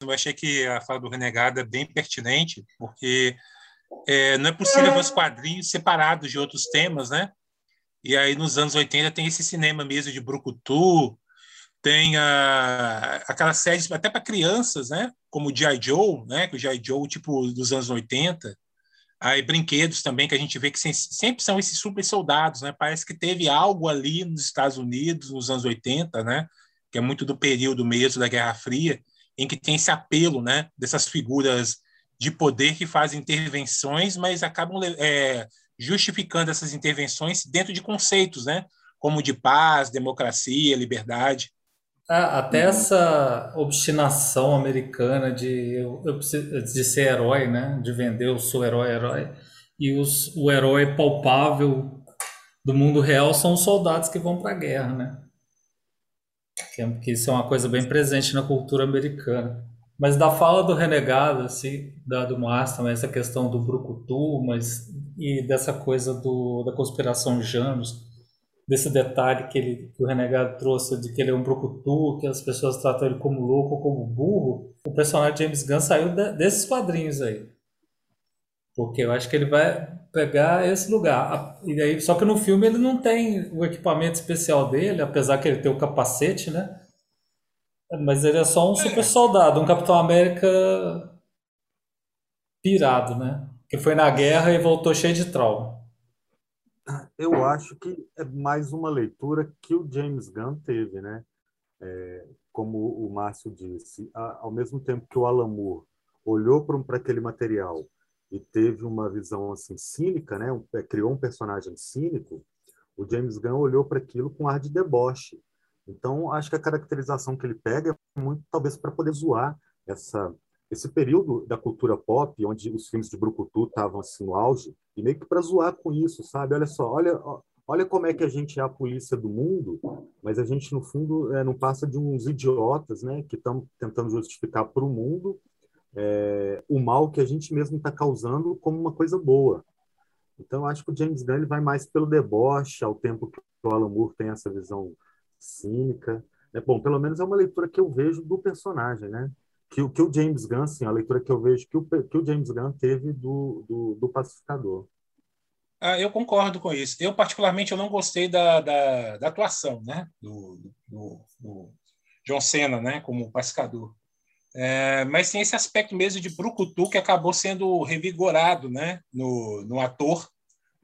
Eu achei que a fala do Renegado é bem pertinente, porque é, não é possível ver os quadrinhos separados de outros temas, né? E aí, nos anos 80, tem esse cinema mesmo de Brucutu, tem a, aquela série até para crianças, né? Como o G.I. Joe, né? Que o G.I. Joe, tipo, dos anos 80. Aí, brinquedos também, que a gente vê que sempre são esses super soldados, né? Parece que teve algo ali nos Estados Unidos, nos anos 80, né? Que é muito do período mesmo da Guerra Fria, em que tem esse apelo, né? Dessas figuras de poder que fazem intervenções, mas acabam é, justificando essas intervenções dentro de conceitos, né? Como de paz, democracia, liberdade. Ah, até essa obstinação americana de, eu, eu de ser herói, né? De vender o seu herói, herói. E os, o herói palpável do mundo real são os soldados que vão para a guerra, né? Que, isso é uma coisa bem presente na cultura americana. Mas da fala do renegado, assim, da, do Márcio essa questão do brucutu, mas e dessa coisa do, da conspiração Janus, desse detalhe que, ele, que o renegado trouxe de que ele é um brucutu, que as pessoas tratam ele como louco ou como burro, o personagem James Gunn saiu de, desses quadrinhos aí. Porque eu acho que ele vai pegar esse lugar. E aí, só que no filme ele não tem o equipamento especial dele, apesar que ele tem o capacete, né? Mas ele é só um super soldado, um Capitão América pirado, né? Que foi na guerra e voltou cheio de trauma. Eu acho que é mais uma leitura que o James Gunn teve, né? É, como o Márcio disse, ao mesmo tempo que o Alan Moore olhou para aquele material e teve uma visão assim cínica, né? Um, é, criou um personagem cínico, o James Gunn olhou para aquilo com ar de deboche então, acho que a caracterização que ele pega é muito, talvez, para poder zoar essa, esse período da cultura pop, onde os filmes de Brucutu estavam assim no auge, e meio que para zoar com isso, sabe? Olha só, olha, olha como é que a gente é a polícia do mundo, mas a gente, no fundo, é, não passa de uns idiotas, né? Que estão tentando justificar para o mundo é, o mal que a gente mesmo está causando como uma coisa boa. Então, acho que o James Gunn ele vai mais pelo deboche, ao tempo que o Alan Moore tem essa visão cínica. É, bom, pelo menos é uma leitura que eu vejo do personagem, né? Que, que o James Gunn, assim, a leitura que eu vejo que o, que o James Gunn teve do, do, do Pacificador. Ah, eu concordo com isso. Eu, particularmente, eu não gostei da, da, da atuação né? Do, do, do, John Cena né? como pacificador. É, mas tem esse aspecto mesmo de brucutu que acabou sendo revigorado né? no, no ator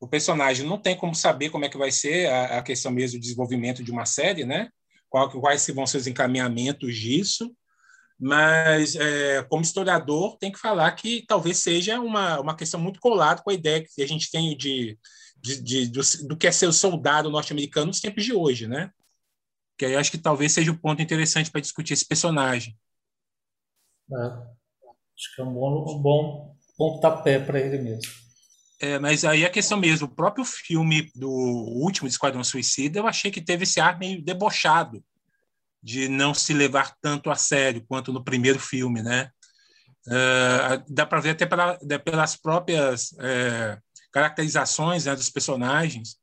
o personagem não tem como saber como é que vai ser a, a questão mesmo do desenvolvimento de uma série, né? Qual, quais vão ser os encaminhamentos disso, mas é, como historiador tem que falar que talvez seja uma, uma questão muito colada com a ideia que a gente tem de, de, de do, do, que é ser o soldado norte-americano nos tempos de hoje, né? Que aí acho que talvez seja o um ponto interessante para discutir esse personagem. É, acho que é um bom, um bom pontapé para ele mesmo. É, mas aí a questão mesmo, o próprio filme do último Esquadrão Suicida, eu achei que teve esse ar meio debochado, de não se levar tanto a sério quanto no primeiro filme, né? É, dá para ver até pela, pelas próprias é, caracterizações né, dos personagens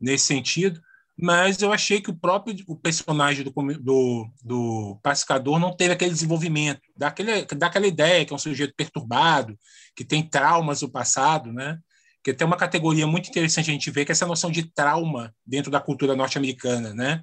nesse sentido, mas eu achei que o próprio o personagem do, do, do pacificador não teve aquele desenvolvimento, daquele, daquela ideia que é um sujeito perturbado, que tem traumas do passado, né? que tem uma categoria muito interessante a gente ver, que é essa noção de trauma dentro da cultura norte-americana, né?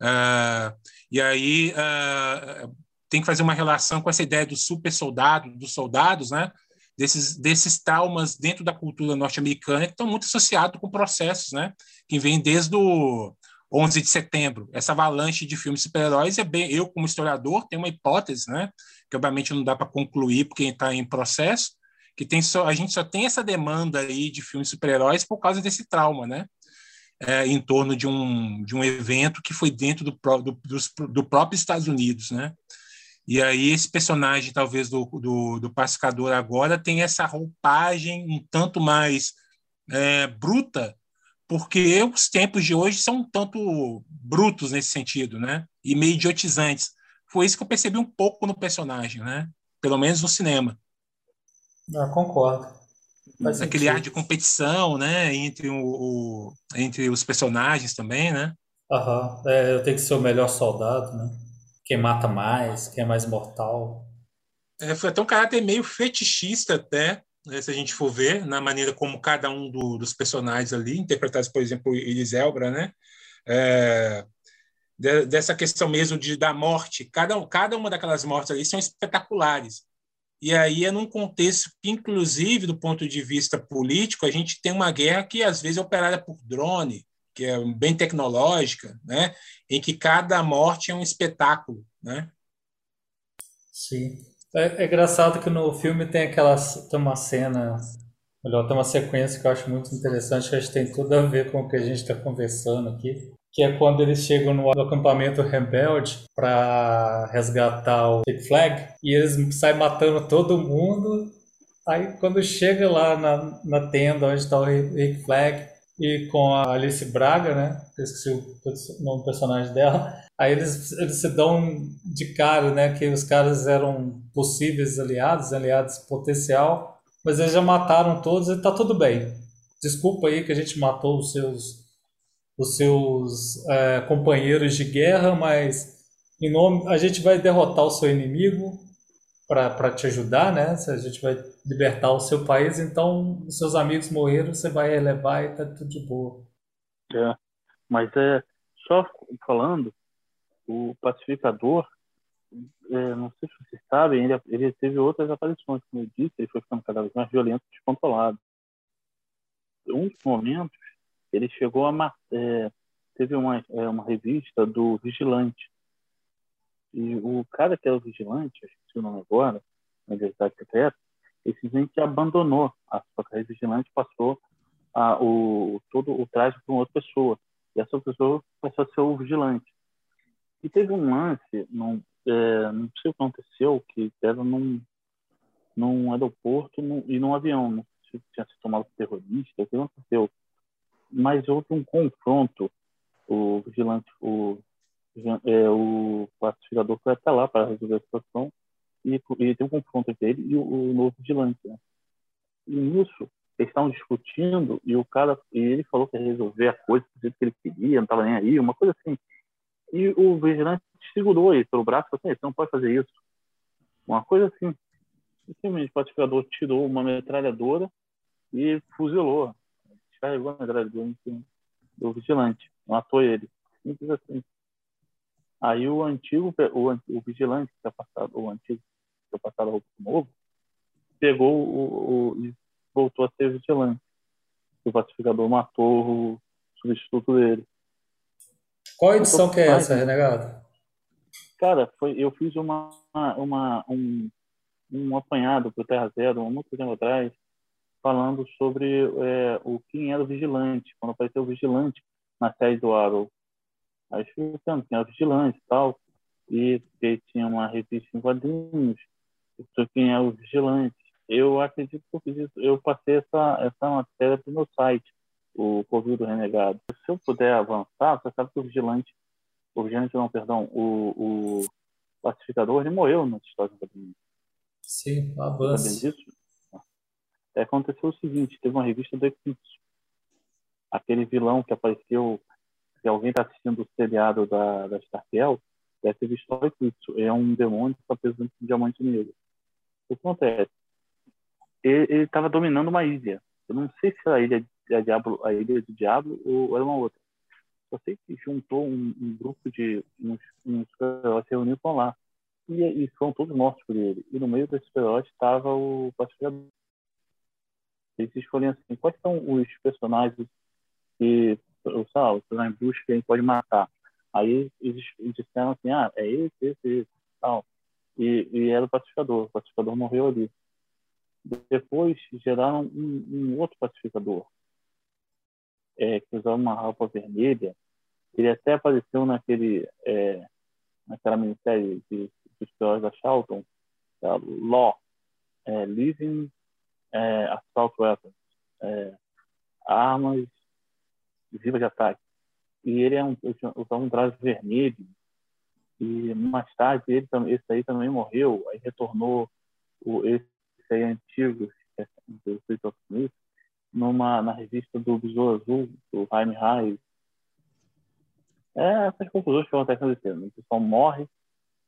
Uh, e aí uh, tem que fazer uma relação com essa ideia do super soldado, dos soldados, né? Desses, desses traumas dentro da cultura norte-americana que estão muito associados com processos, né? Que vêm desde o 11 de setembro. Essa avalanche de filmes super-heróis é bem... Eu, como historiador, tenho uma hipótese, né? Que obviamente não dá para concluir porque está em processo, que tem só, a gente só tem essa demanda aí de filmes super-heróis por causa desse trauma, né? É, em torno de um, de um evento que foi dentro do, do, do, do próprio Estados Unidos, né? E aí esse personagem, talvez, do, do, do pacificador agora tem essa roupagem um tanto mais é, bruta, porque os tempos de hoje são um tanto brutos nesse sentido, né? E meio idiotizantes. Foi isso que eu percebi um pouco no personagem, né? Pelo menos no cinema. Ah, concordo. Faz Aquele sentido. ar de competição, né, entre, o, o, entre os personagens também, né? Aham, é, eu tenho que ser o melhor soldado, né? Quem mata mais, quem é mais mortal. É, foi até um caráter meio fetichista até, né, se a gente for ver, na maneira como cada um do, dos personagens ali, interpretados, por exemplo, Elis Elbra, né? É, de, dessa questão mesmo de, da morte. Cada, cada uma daquelas mortes ali são espetaculares. E aí é num contexto que, inclusive, do ponto de vista político, a gente tem uma guerra que às vezes é operada por drone, que é bem tecnológica, né? em que cada morte é um espetáculo. Né? Sim. É, é engraçado que no filme tem aquela tem uma cena, melhor, tem uma sequência que eu acho muito interessante, que acho que tem tudo a ver com o que a gente está conversando aqui, que é quando eles chegam no acampamento rebelde para resgatar o Big Flag e eles saem matando todo mundo. Aí quando chega lá na, na tenda onde está o Rick Flag e com a Alice Braga, né? Esqueci o nome do personagem dela. Aí eles, eles se dão de cara, né? Que os caras eram possíveis aliados, aliados potencial, mas eles já mataram todos e tá tudo bem. Desculpa aí que a gente matou os seus os seus é, companheiros de guerra, mas em nome a gente vai derrotar o seu inimigo para te ajudar, né? Se a gente vai libertar o seu país, então os seus amigos morreram, você vai elevar e tá tudo de boa. É, mas é só falando, o pacificador, é, não sei se vocês sabem, ele, ele teve outras aparições, como eu disse, ele foi ficando cada vez mais violento descontrolado. Um dos momentos, ele chegou a é, teve uma, é, uma revista do Vigilante, e o cara que era o vigilante, acho que o nome agora, na Universidade Secreta, ele simplesmente abandonou a sua carreira vigilante passou a, o, todo o traje para outra pessoa. E essa pessoa passou a ser o vigilante. E teve um lance, num, é, não sei o que aconteceu, que era num, num aeroporto num, e num avião. Não sei se tinha se tomado terrorista, o que aconteceu. Mas houve um confronto. O vigilante, o é, o pacificador foi até lá para resolver a situação e, e tem um confronto entre ele e o, o novo vigilante. Né? E nisso, eles estavam discutindo e o cara, e ele falou que ia resolver a coisa do jeito que ele queria, não estava nem aí, uma coisa assim. E o vigilante segurou ele pelo braço e falou assim: você não pode fazer isso. Uma coisa assim. E simplesmente o pacificador tirou uma metralhadora e fuzilou. Descarregou a metralhadora do vigilante, matou ele. Simples assim. Aí o antigo, o, o vigilante que tinha passado, o antigo que tinha passado roupa novo, pegou o, o, e voltou a ser vigilante. O pacificador matou o substituto dele. Qual edição que é essa, Renegado? Cara, foi, eu fiz uma, uma, um, um apanhado para o Terra Zero, há muito tempo atrás, falando sobre é, o quem era o vigilante, quando apareceu o vigilante na série do Arrow. Aí explicando, tinha vigilante e tal, e que tinha uma revista em quadrinhos, sobre quem é o vigilante. Eu acredito que eu fiz isso, eu passei essa, essa matéria para o meu site, o Covil do Renegado. Se eu puder avançar, você sabe que o vigilante, o vigilante não, perdão, o, o pacificador, ele morreu na história do quadrinhos. Sim, disso? É, aconteceu o seguinte, teve uma revista do Eclipse, aquele vilão que apareceu se alguém está assistindo o seriado da, da Starkel, deve ter visto isso. É um demônio que está preso de um diamante negro. O que acontece? Ele estava dominando uma ilha. Eu não sei se era a ilha, a, Diablo, a ilha do Diablo ou era uma outra. Só sei que juntou um, um grupo de uns, uns se reuniu com lá. E, e foram todos mortos por ele. E no meio desses heróis estava o pacificador. Eles escolhiam assim, quais são os personagens que o Sal, você vai em busca quem pode matar. Aí eles disseram assim, ah, é esse, esse, esse, tal. E, e era o pacificador, o pacificador morreu ali. Depois geraram um, um outro pacificador, é, que usava uma roupa vermelha. Ele até apareceu naquele, é, naquela minissérie de, dos piores da Charlton, da Law, é, Living é, Assault Weapons, é, armas viva de ataque. E ele é um, usava um traje vermelho. E mais tarde, ele, esse aí também morreu. Aí retornou o, esse aí antigo, é do Peter Smith, numa, na revista do Besouro Azul, do Jaime Reis. É essas confusões que acontecem nesse ano. O pessoal morre,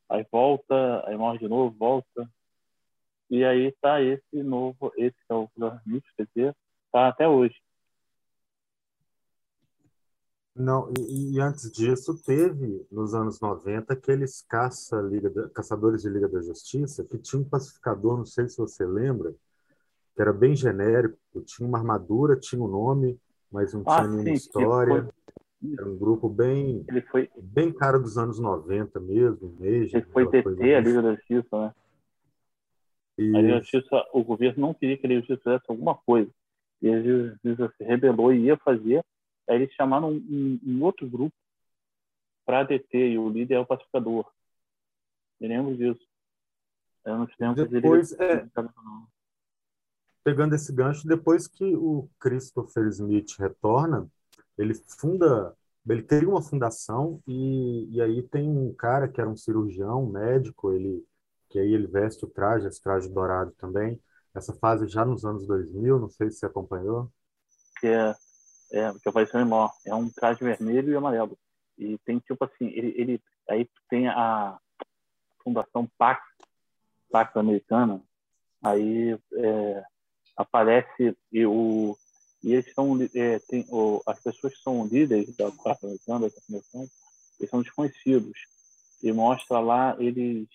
aí volta, aí morre de novo, volta. E aí tá esse novo, esse é o Smith, quer dizer, tá até hoje. Não, e, e, antes disso teve, nos anos 90, aqueles caça Liga caçadores de Liga da Justiça que tinha um pacificador, não sei se você lembra, que era bem genérico, tinha uma armadura, tinha um nome, mas não ah, tinha nenhuma sim, história. Foi... Era um grupo bem, ele foi... bem cara dos anos 90 mesmo, mesmo. Ele foi deter a Liga da Justiça, né? E... A Liga da Justiça, o governo não queria que a Liga da Justiça fizesse alguma coisa. E a Justiça se rebelou e ia fazer, Aí eles chamaram um, um outro grupo para deter, e o líder é o pacificador. Eu lembro disso. Eu não tempos depois, é, pegando esse gancho, depois que o Christopher Smith retorna, ele funda, ele cria uma fundação e, e aí tem um cara que era um cirurgião, um médico, ele que aí ele veste o traje, esse traje dourado também. Essa fase já nos anos 2000, não sei se você acompanhou. É é, que apareceu em Mó. É um traje vermelho e amarelo. E tem tipo assim, ele, ele aí tem a Fundação Pax, Pax Americana, aí é, aparece e o e eles são é, tem, o, as pessoas que são líderes da Pax Americana, da Convenção, eles são desconhecidos. E mostra lá eles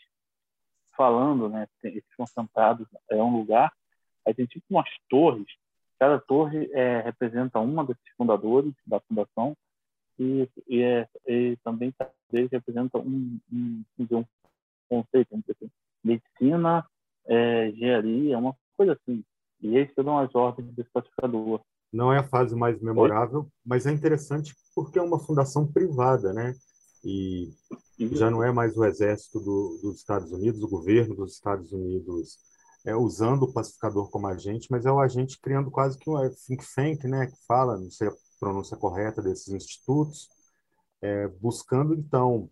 falando, né? Eles estão sentados, é um lugar, aí tem tipo umas torres Cada torre é, representa uma desses fundadores da fundação e, e, é, e também eles representa um, um, um conceito, assim, medicina, é, engenharia, uma coisa assim. E eles dão as ordens desse pacificador. Não é a fase mais memorável, Oi? mas é interessante porque é uma fundação privada, né? E já não é mais o exército do, dos Estados Unidos, o governo dos Estados Unidos é, usando o pacificador como agente, mas é o agente criando quase que um é, think tank, né, que fala, não sei a pronúncia correta desses institutos, é, buscando então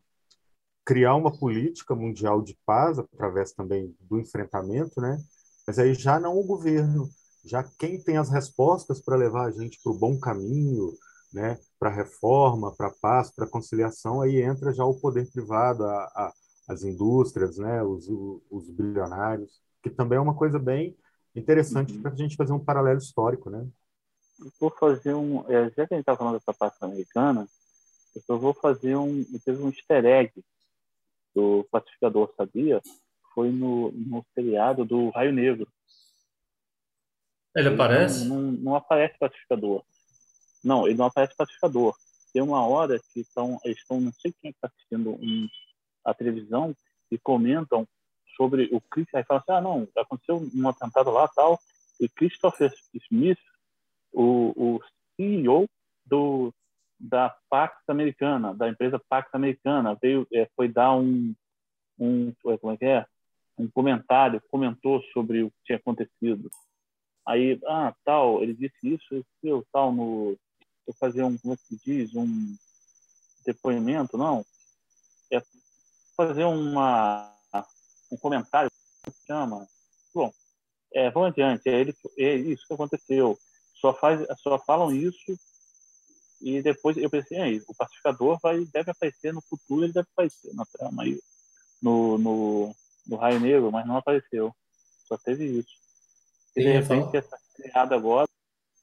criar uma política mundial de paz através também do enfrentamento, né? Mas aí já não o governo, já quem tem as respostas para levar a gente para o bom caminho, né? Para reforma, para paz, para conciliação, aí entra já o poder privado, a, a, as indústrias, né? Os, os bilionários que também é uma coisa bem interessante uhum. para a gente fazer um paralelo histórico, né? Vou fazer um, é, já que a gente está falando dessa parte americana, eu só vou fazer um, teve um easter egg do Pacificador, sabia? Foi no, no seriado do Raio Negro. Ele, ele aparece? Não, não, não, aparece Pacificador. Não, ele não aparece Pacificador. Tem uma hora que estão, eles estão, não sei quem está assistindo um, a televisão e comentam sobre o Chris, aí fala assim, ah, não, aconteceu um atentado lá tal, e Christopher Smith, o, o CEO do, da Pax Americana, da empresa Pax Americana, veio, é, foi dar um, um, como é que é? Um comentário, comentou sobre o que tinha acontecido. Aí, ah, tal, ele disse isso, isso, tal, no, eu fazer um, como é que se diz, um depoimento, não, é fazer uma um comentário chama. Bom, é, vamos adiante. É, ele, é isso que aconteceu. Só, faz, só falam isso e depois eu pensei, aí, o pacificador vai, deve aparecer no futuro, ele deve aparecer na trama aí, no, no, no Raio Negro, mas não apareceu. Só teve isso. E de repente, essa criada agora,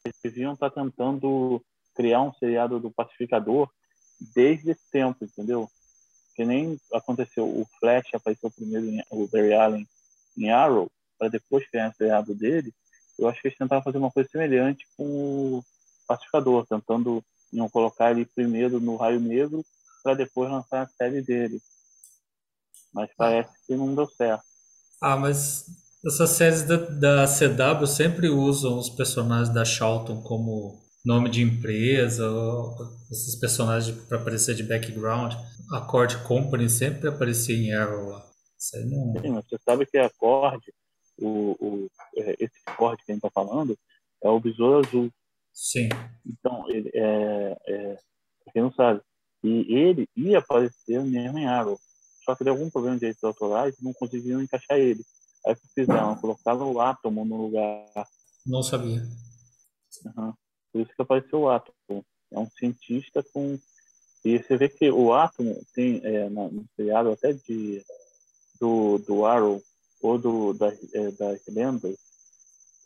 eles deviam estar tentando criar um seriado do pacificador desde esse tempo, entendeu? Que nem aconteceu. O Flash apareceu primeiro em, o Barry Allen em Arrow para depois criar seriado dele. Eu acho que eles tentaram fazer uma coisa semelhante com o Pacificador tentando iam colocar ele primeiro no Raio Negro para depois lançar a série dele. Mas parece que não deu certo. Ah mas essas séries da, da CW sempre usam os personagens da Charlton como nome de empresa, esses personagens para aparecer de background. A Cord Company sempre aparecia em Arrow lá. Não... Sim, você sabe que a Cord, o, o, é, esse Cord que a gente está falando, é o Besouro Azul. Sim. Então, ele é, é. quem não sabe. E ele ia aparecer mesmo em Arrow. Só que deu algum problema de direitos autorais não conseguiram encaixar ele. Aí fizeram? Colocaram o Átomo no lugar. Não sabia. Uhum. Por isso que apareceu o átomo. É um cientista com. E você vê que o átomo tem, é, no seriado até de, do, do Arrow, ou do, das, é, das lendas,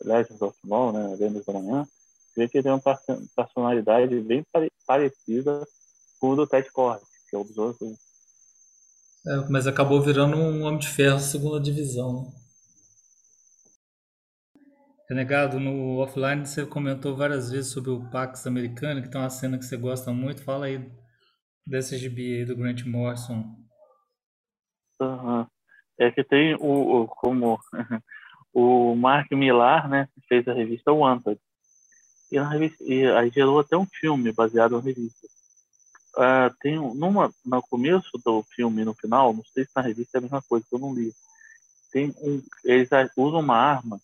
Legends of Tomorrow, né, Lendas da Manhã, você vê que ele tem uma personalidade bem pare parecida com o do Ted Cord, que é o Besouro Azul. É, mas acabou virando um Homem de Ferro segunda divisão, né? Renegado, no offline você comentou várias vezes sobre o Pax americano, que tem uma cena que você gosta muito. Fala aí desse gibi aí do Grant Morrison. Uhum. É que tem o, o como o Mark Millar, né, fez a revista Wanted. E, na revista, e aí gerou até um filme baseado na revista. Uh, tem numa, no começo do filme no final, não sei se na revista é a mesma coisa, que eu não li. Tem um, eles usam uma arma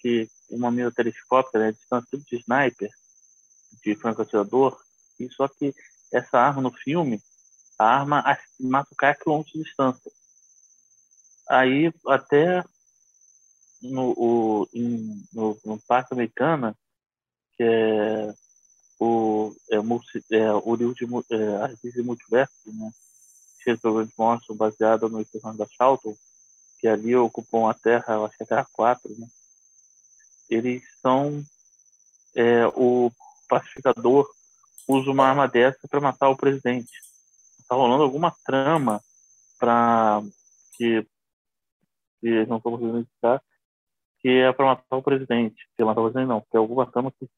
que uma mira telescópica, né, de tipo de sniper, de franco-atirador, e só que essa arma no filme, a arma mata o cara a quilômetros de distância. Aí, até no, o, em, no, no Parque Americana, que é o, é, é, o livro de é, a de multiverso, né? Cheio de Morrison, baseado no personagem da Charlton, que ali ocupam a Terra, eu acho que é a Terra 4, né? eles são é, o pacificador usa uma arma dessa para matar o presidente. Está rolando alguma trama para que, que não estão conseguindo identificar que é para matar o presidente. Que matar o presidente não, que é alguma trama que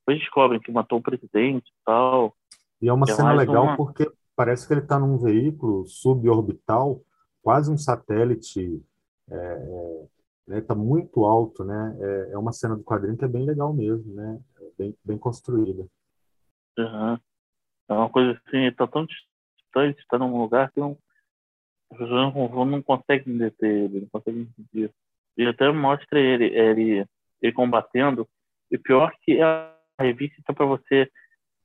depois descobrem que matou o presidente e tal. E é uma é cena legal uma... porque parece que ele está num veículo suborbital, quase um satélite é, é né? Tá muito alto, né? É, é uma cena do quadrinho que é bem legal mesmo, né? É bem, bem construída. Uhum. É uma coisa assim, tá tão distante, tá num lugar que não, as pessoas não, não conseguem deter ele, não conseguem entender. E até mostra ele, ele, ele combatendo. E pior que a revista tá para você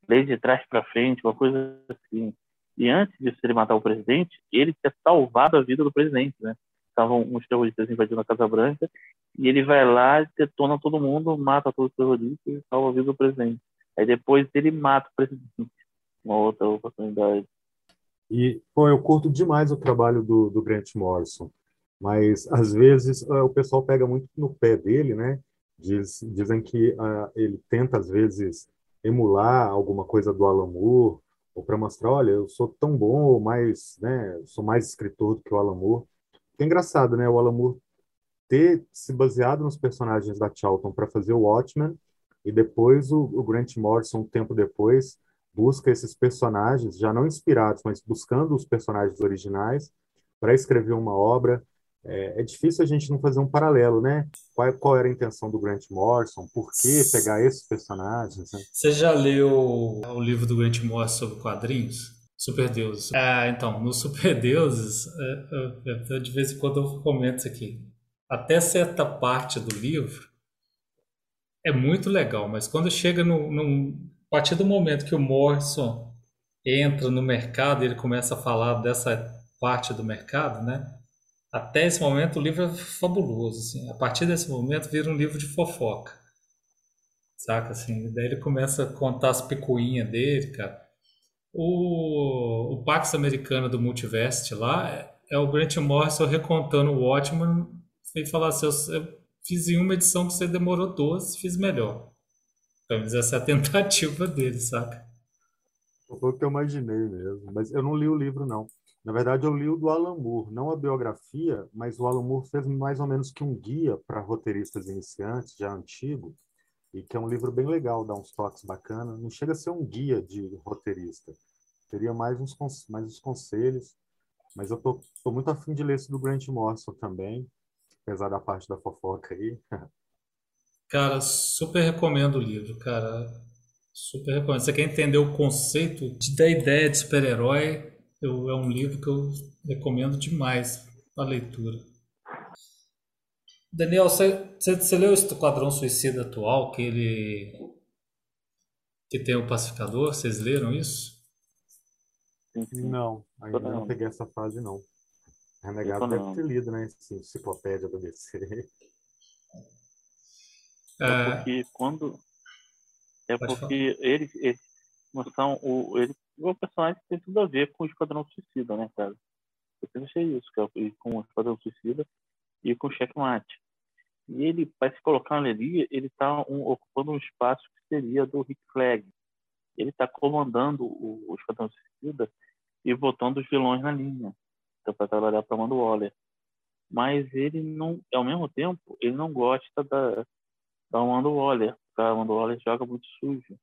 ler de trás para frente, uma coisa assim. E antes de ele matar o presidente, ele tinha salvado a vida do presidente, né? estavam uns terroristas invadindo a Casa Branca, e ele vai lá, detona todo mundo, mata todos os terroristas e salva a vida do presidente. Aí depois ele mata o presidente. Uma outra oportunidade. E, pô, eu curto demais o trabalho do, do Grant Morrison, mas às vezes uh, o pessoal pega muito no pé dele, né? Diz, dizem que uh, ele tenta, às vezes, emular alguma coisa do Alan Moore, ou para mostrar, olha, eu sou tão bom, ou mais, né, sou mais escritor do que o Alan Moore. É engraçado, né? O Alan Moore ter se baseado nos personagens da Charlton para fazer o Watchmen e depois o, o, Grant Morrison, um tempo depois, busca esses personagens, já não inspirados, mas buscando os personagens originais para escrever uma obra. É, é, difícil a gente não fazer um paralelo, né? Qual, qual era a intenção do Grant Morrison? Por que pegar esses personagens? Né? Você já leu o livro do Grant Morrison sobre quadrinhos? Super Deuses. É, então, no Super Deuses, é, de vez em quando eu comento isso aqui. Até certa parte do livro é muito legal, mas quando chega no, no a partir do momento que o Morrison entra no mercado ele começa a falar dessa parte do mercado, né? Até esse momento o livro é fabuloso, assim. A partir desse momento vira um livro de fofoca. Saca assim? Daí ele começa a contar as picuinhas dele, cara. O, o Pax americano do Multivest lá é, é o Grant Morrison recontando o Watchman e falar assim, eu fiz em uma edição que você demorou duas, fiz melhor. Pelo menos essa é a tentativa dele, saca? Foi o que eu imaginei mesmo, mas eu não li o livro, não. Na verdade, eu li o do Alan Moore, não a biografia, mas o Alan Moore fez mais ou menos que um guia para roteiristas iniciantes, já antigo, e que é um livro bem legal, dá uns toques bacanas. Não chega a ser um guia de roteirista, teria mais uns, mais uns conselhos, mas eu tô, tô muito afim de ler esse do Grant Morrison também, apesar da parte da fofoca aí. Cara, super recomendo o livro, cara. Super recomendo. Você quer entender o conceito da ideia de super-herói, é um livro que eu recomendo demais a leitura. Daniel, você, você, você leu o Esquadrão Suicida atual, que ele que tem o pacificador? Vocês leram isso? Não, ainda não. não peguei essa fase, não. Renegado deve ter lido, né? Enciclopédia do DC. É, é porque quando. É Pode porque eles, eles são o. Ele, o personagem tem tudo a ver com o Esquadrão Suicida, né, cara? Eu sempre achei isso, cara. E com o Esquadrão Suicida, e com checkmate. E ele, para se colocar ali, ele está um, ocupando um espaço que seria do Rick Flag. Ele está comandando o, o Esquadrão Suicida e botando os vilões na linha para trabalhar para Amanda Waller. Mas ele não, ao mesmo tempo, ele não gosta da, da Amanda Waller, a Amanda Waller joga muito sujo.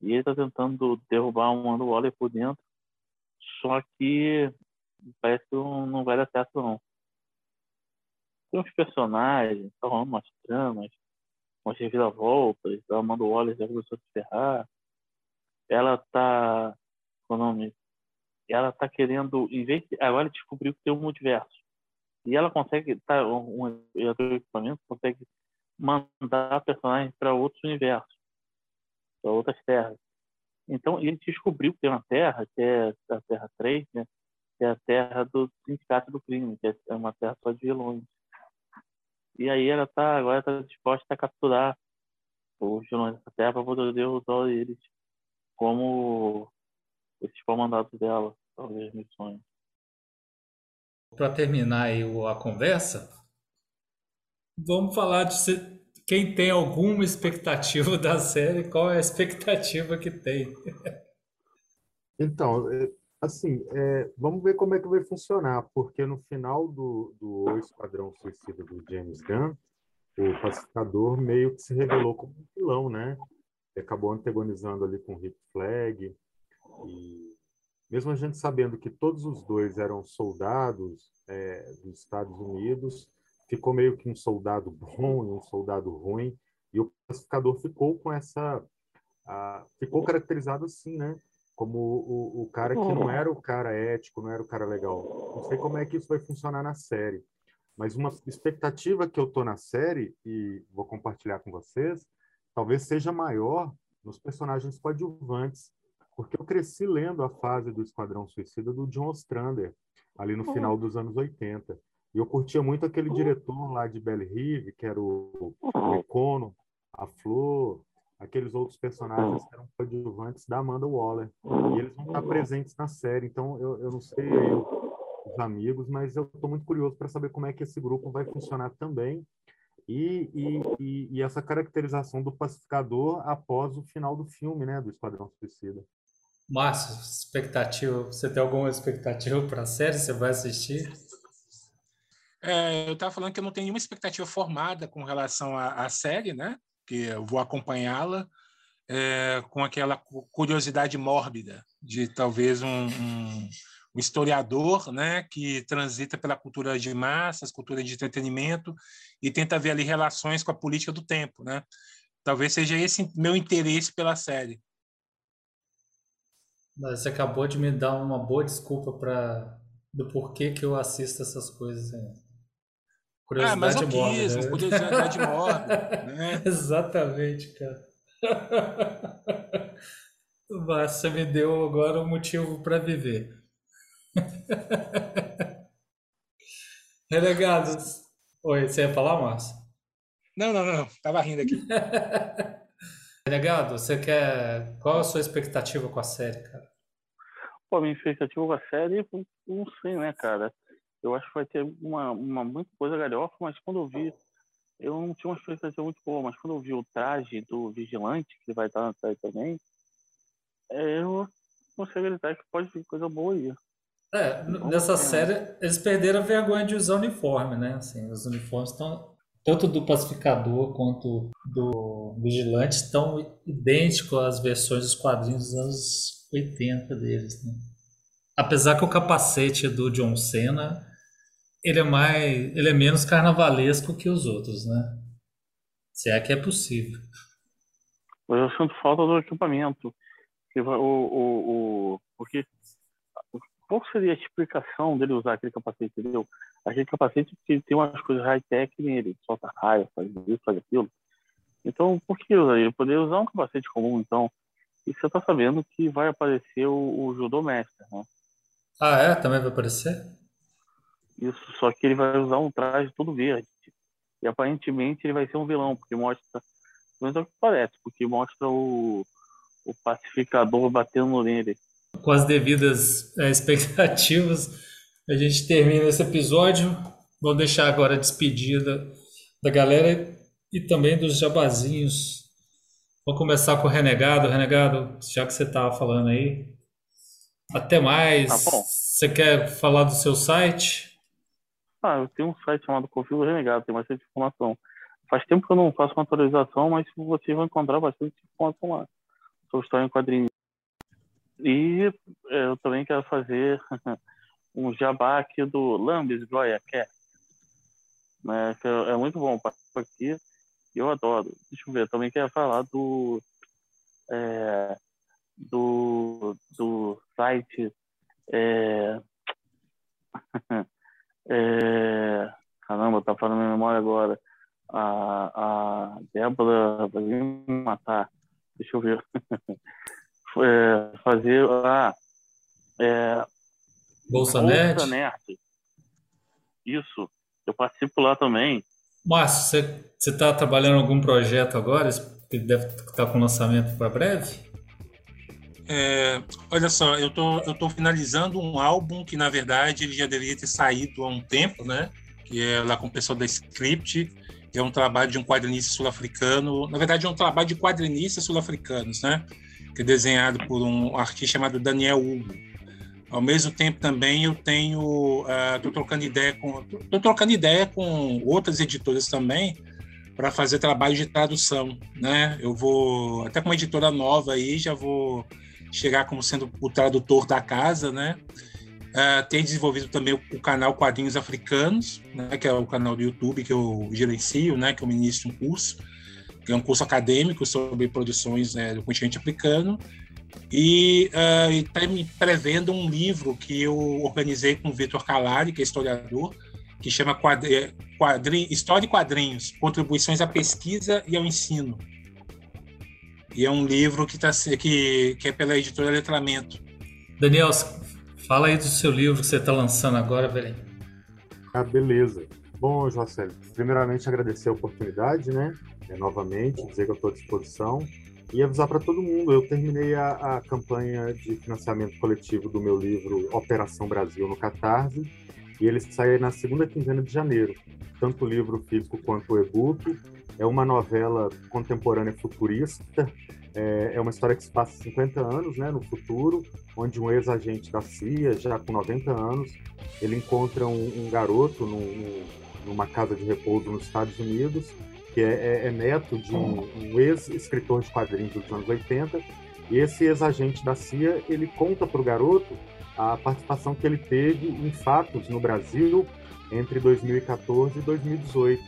E ele está tentando derrubar a Amanda Waller por dentro, só que parece que não vai dar certo, não. Tem uns personagens, rolando umas tramas, umas reviravoltas, a Amanda Waller já começou a se ferrar. Ela tá. Qual é o nome? Ela tá querendo. Em vez de, agora descobriu que tem um multiverso. E ela consegue. Tá, um, um, equipamento consegue mandar personagens para outros universos, para outras terras. Então, ele descobriu que tem uma terra, que é a Terra 3, né? que é a terra do sindicato do crime, que é uma terra só de vilões. E aí ela tá, agora está disposta a capturar os vilões dessa terra para poder usar eles como esses comandados dela, para as missões. Para terminar aí a conversa, vamos falar de quem tem alguma expectativa da série, qual é a expectativa que tem. Então, é, assim, é, vamos ver como é que vai funcionar, porque no final do, do O Esquadrão Suicida do James Gunn, o pacificador meio que se revelou como um vilão, né? Acabou antagonizando ali com o Rick Flag, e mesmo a gente sabendo que todos os dois eram soldados é, dos Estados Unidos, ficou meio que um soldado bom e um soldado ruim, e o pacificador ficou com essa. A, ficou caracterizado assim, né? Como o, o cara que não era o cara ético, não era o cara legal. Não sei como é que isso vai funcionar na série, mas uma expectativa que eu tô na série, e vou compartilhar com vocês, talvez seja maior nos personagens coadjuvantes, porque eu cresci lendo a fase do Esquadrão Suicida do John Ostrander, ali no final dos anos 80. E eu curtia muito aquele diretor lá de Belle Rive, que era o, o Econo, a Flor, aqueles outros personagens que eram coadjuvantes da Amanda Waller. E eles vão estar presentes na série. Então, eu, eu não sei os amigos, mas eu estou muito curioso para saber como é que esse grupo vai funcionar também. E, e, e, e, essa caracterização do pacificador após o final do filme, né, do Esquadrão Suicida. Márcio, expectativa, você tem alguma expectativa para a série? Você vai assistir? É, eu estava falando que eu não tenho nenhuma expectativa formada com relação à, à série, né? Que eu vou acompanhá-la é, com aquela curiosidade mórbida de talvez um, um, um, historiador, né? Que transita pela cultura de massas, cultura de entretenimento e tenta ver ali relações com a política do tempo, né? Talvez seja esse meu interesse pela série. Você acabou de me dar uma boa desculpa para do porquê que eu assisto essas coisas. Né? Curiosidade ah, mas mórbida. curiosidade mórbida. Né? Exatamente, cara. Mas você me deu agora um motivo para viver. Relegados. Oi, você ia falar, Márcio? Não, não, não. Tava rindo aqui. Renegado, você quer. Qual a sua expectativa com a série, cara? Pô, minha expectativa com a série, não sei, né, cara? Eu acho que vai ter uma, uma muita coisa galhofa, mas quando eu vi, eu não tinha uma expectativa muito boa, mas quando eu vi o traje do vigilante, que vai estar na série também, é, eu consigo acreditar que pode vir coisa boa aí. É, nessa série, eles perderam a vergonha de usar uniforme, né? Assim, os uniformes estão. Tanto do pacificador quanto do vigilante estão idênticos às versões dos quadrinhos dos anos 80 deles, né? Apesar que o capacete do John Cena ele é mais, ele é menos carnavalesco que os outros, né? Se é que é possível. Eu sinto falta do equipamento. O, o, o, porque qual seria a explicação dele usar aquele capacete, entendeu? Aquele capacete tem umas coisas high-tech nele, solta raio, faz isso, faz aquilo. Então, por que usar ele? Poderia usar um capacete comum, então. E você tá sabendo que vai aparecer o, o Judô Master, né? Ah, é? Também vai aparecer? Isso, só que ele vai usar um traje todo verde. E aparentemente ele vai ser um vilão, porque mostra. Pelo menos é o que parece, porque mostra o, o pacificador batendo nele. Com as devidas é, expectativas, a gente termina esse episódio. Vou deixar agora a despedida da galera e também dos jabazinhos. Vou começar com o Renegado. Renegado, já que você estava falando aí, até mais. Tá. Você quer falar do seu site? Ah, eu tenho um site chamado Confio Renegado, tem bastante informação. Faz tempo que eu não faço uma atualização, mas vocês vão encontrar bastante informação lá. Sobre história em quadrinhos. E é, eu também quero fazer um jabá aqui do Lambis Goya. Né, que é, é muito bom aqui. Eu adoro. Deixa eu ver, também quero falar do. É, do, do site. É, é, caramba, tá falando minha memória agora. A, a Débora vai me matar. Deixa eu ver. é, fazer. Ah, é, Bolsa Nerd? Bolsa Nerd. Isso. Eu participo lá também. Márcio, você está trabalhando em algum projeto agora? Que deve estar com lançamento para breve? É, olha só, eu tô, eu tô finalizando um álbum que, na verdade, ele já deveria ter saído há um tempo, né? Que é lá com o pessoal da Script. É um trabalho de um quadrinista sul-africano. Na verdade, é um trabalho de quadrinistas sul-africanos, né? Que é desenhado por um artista chamado Daniel Hugo. Ao mesmo tempo, também eu tenho, estou uh, trocando ideia com, tô trocando ideia com outras editoras também para fazer trabalho de tradução, né? Eu vou até com uma editora nova aí, já vou chegar como sendo o tradutor da casa, né? Uh, desenvolvido também o, o, canal Quadrinhos Africanos, né? Que é o canal do YouTube que eu gerencio, né? Que eu ministro um curso, que é um curso acadêmico sobre produções né, do continente africano e uh, está me prevendo um livro que eu organizei com o Vitor Calari, que é historiador, que chama Quadri... História e Quadrinhos, Contribuições à Pesquisa e ao Ensino. E é um livro que, tá, que, que é pela editora Letramento. Daniel, fala aí do seu livro que você está lançando agora, velho. Ah, beleza. Bom, Jocélio, primeiramente agradecer a oportunidade, né? É, novamente, dizer que eu estou à disposição e avisar para todo mundo. Eu terminei a, a, campanha de financiamento coletivo do meu livro Operação Brasil no Catarse e ele sai na segunda quinzena de janeiro, tanto o livro físico quanto o e-book. É uma novela contemporânea futurista. É, é uma história que se passa 50 anos né, no futuro, onde um ex-agente da CIA, já com 90 anos, ele encontra um, um garoto num, numa casa de repouso nos Estados Unidos que é, é, é neto de um, um ex-escritor de quadrinhos dos anos 80, e esse ex-agente da CIA, ele conta para o garoto a participação que ele teve em fatos no Brasil entre 2014 e 2018.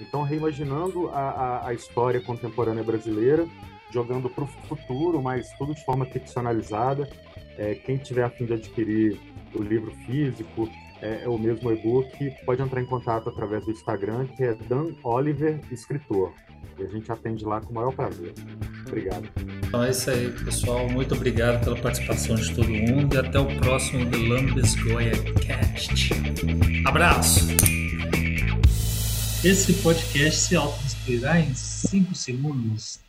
Então, reimaginando a, a, a história contemporânea brasileira, jogando para o futuro, mas tudo de forma ficcionalizada. É, quem tiver a fim de adquirir o livro físico, é, é o mesmo e-book, pode entrar em contato através do Instagram, que é Dan Oliver Escritor. E a gente atende lá com o maior prazer. Obrigado. Então é isso aí, pessoal. Muito obrigado pela participação de todo mundo e até o próximo The Lambis Goya Cast. Abraço! Esse podcast se auto-inspirar em 5 segundos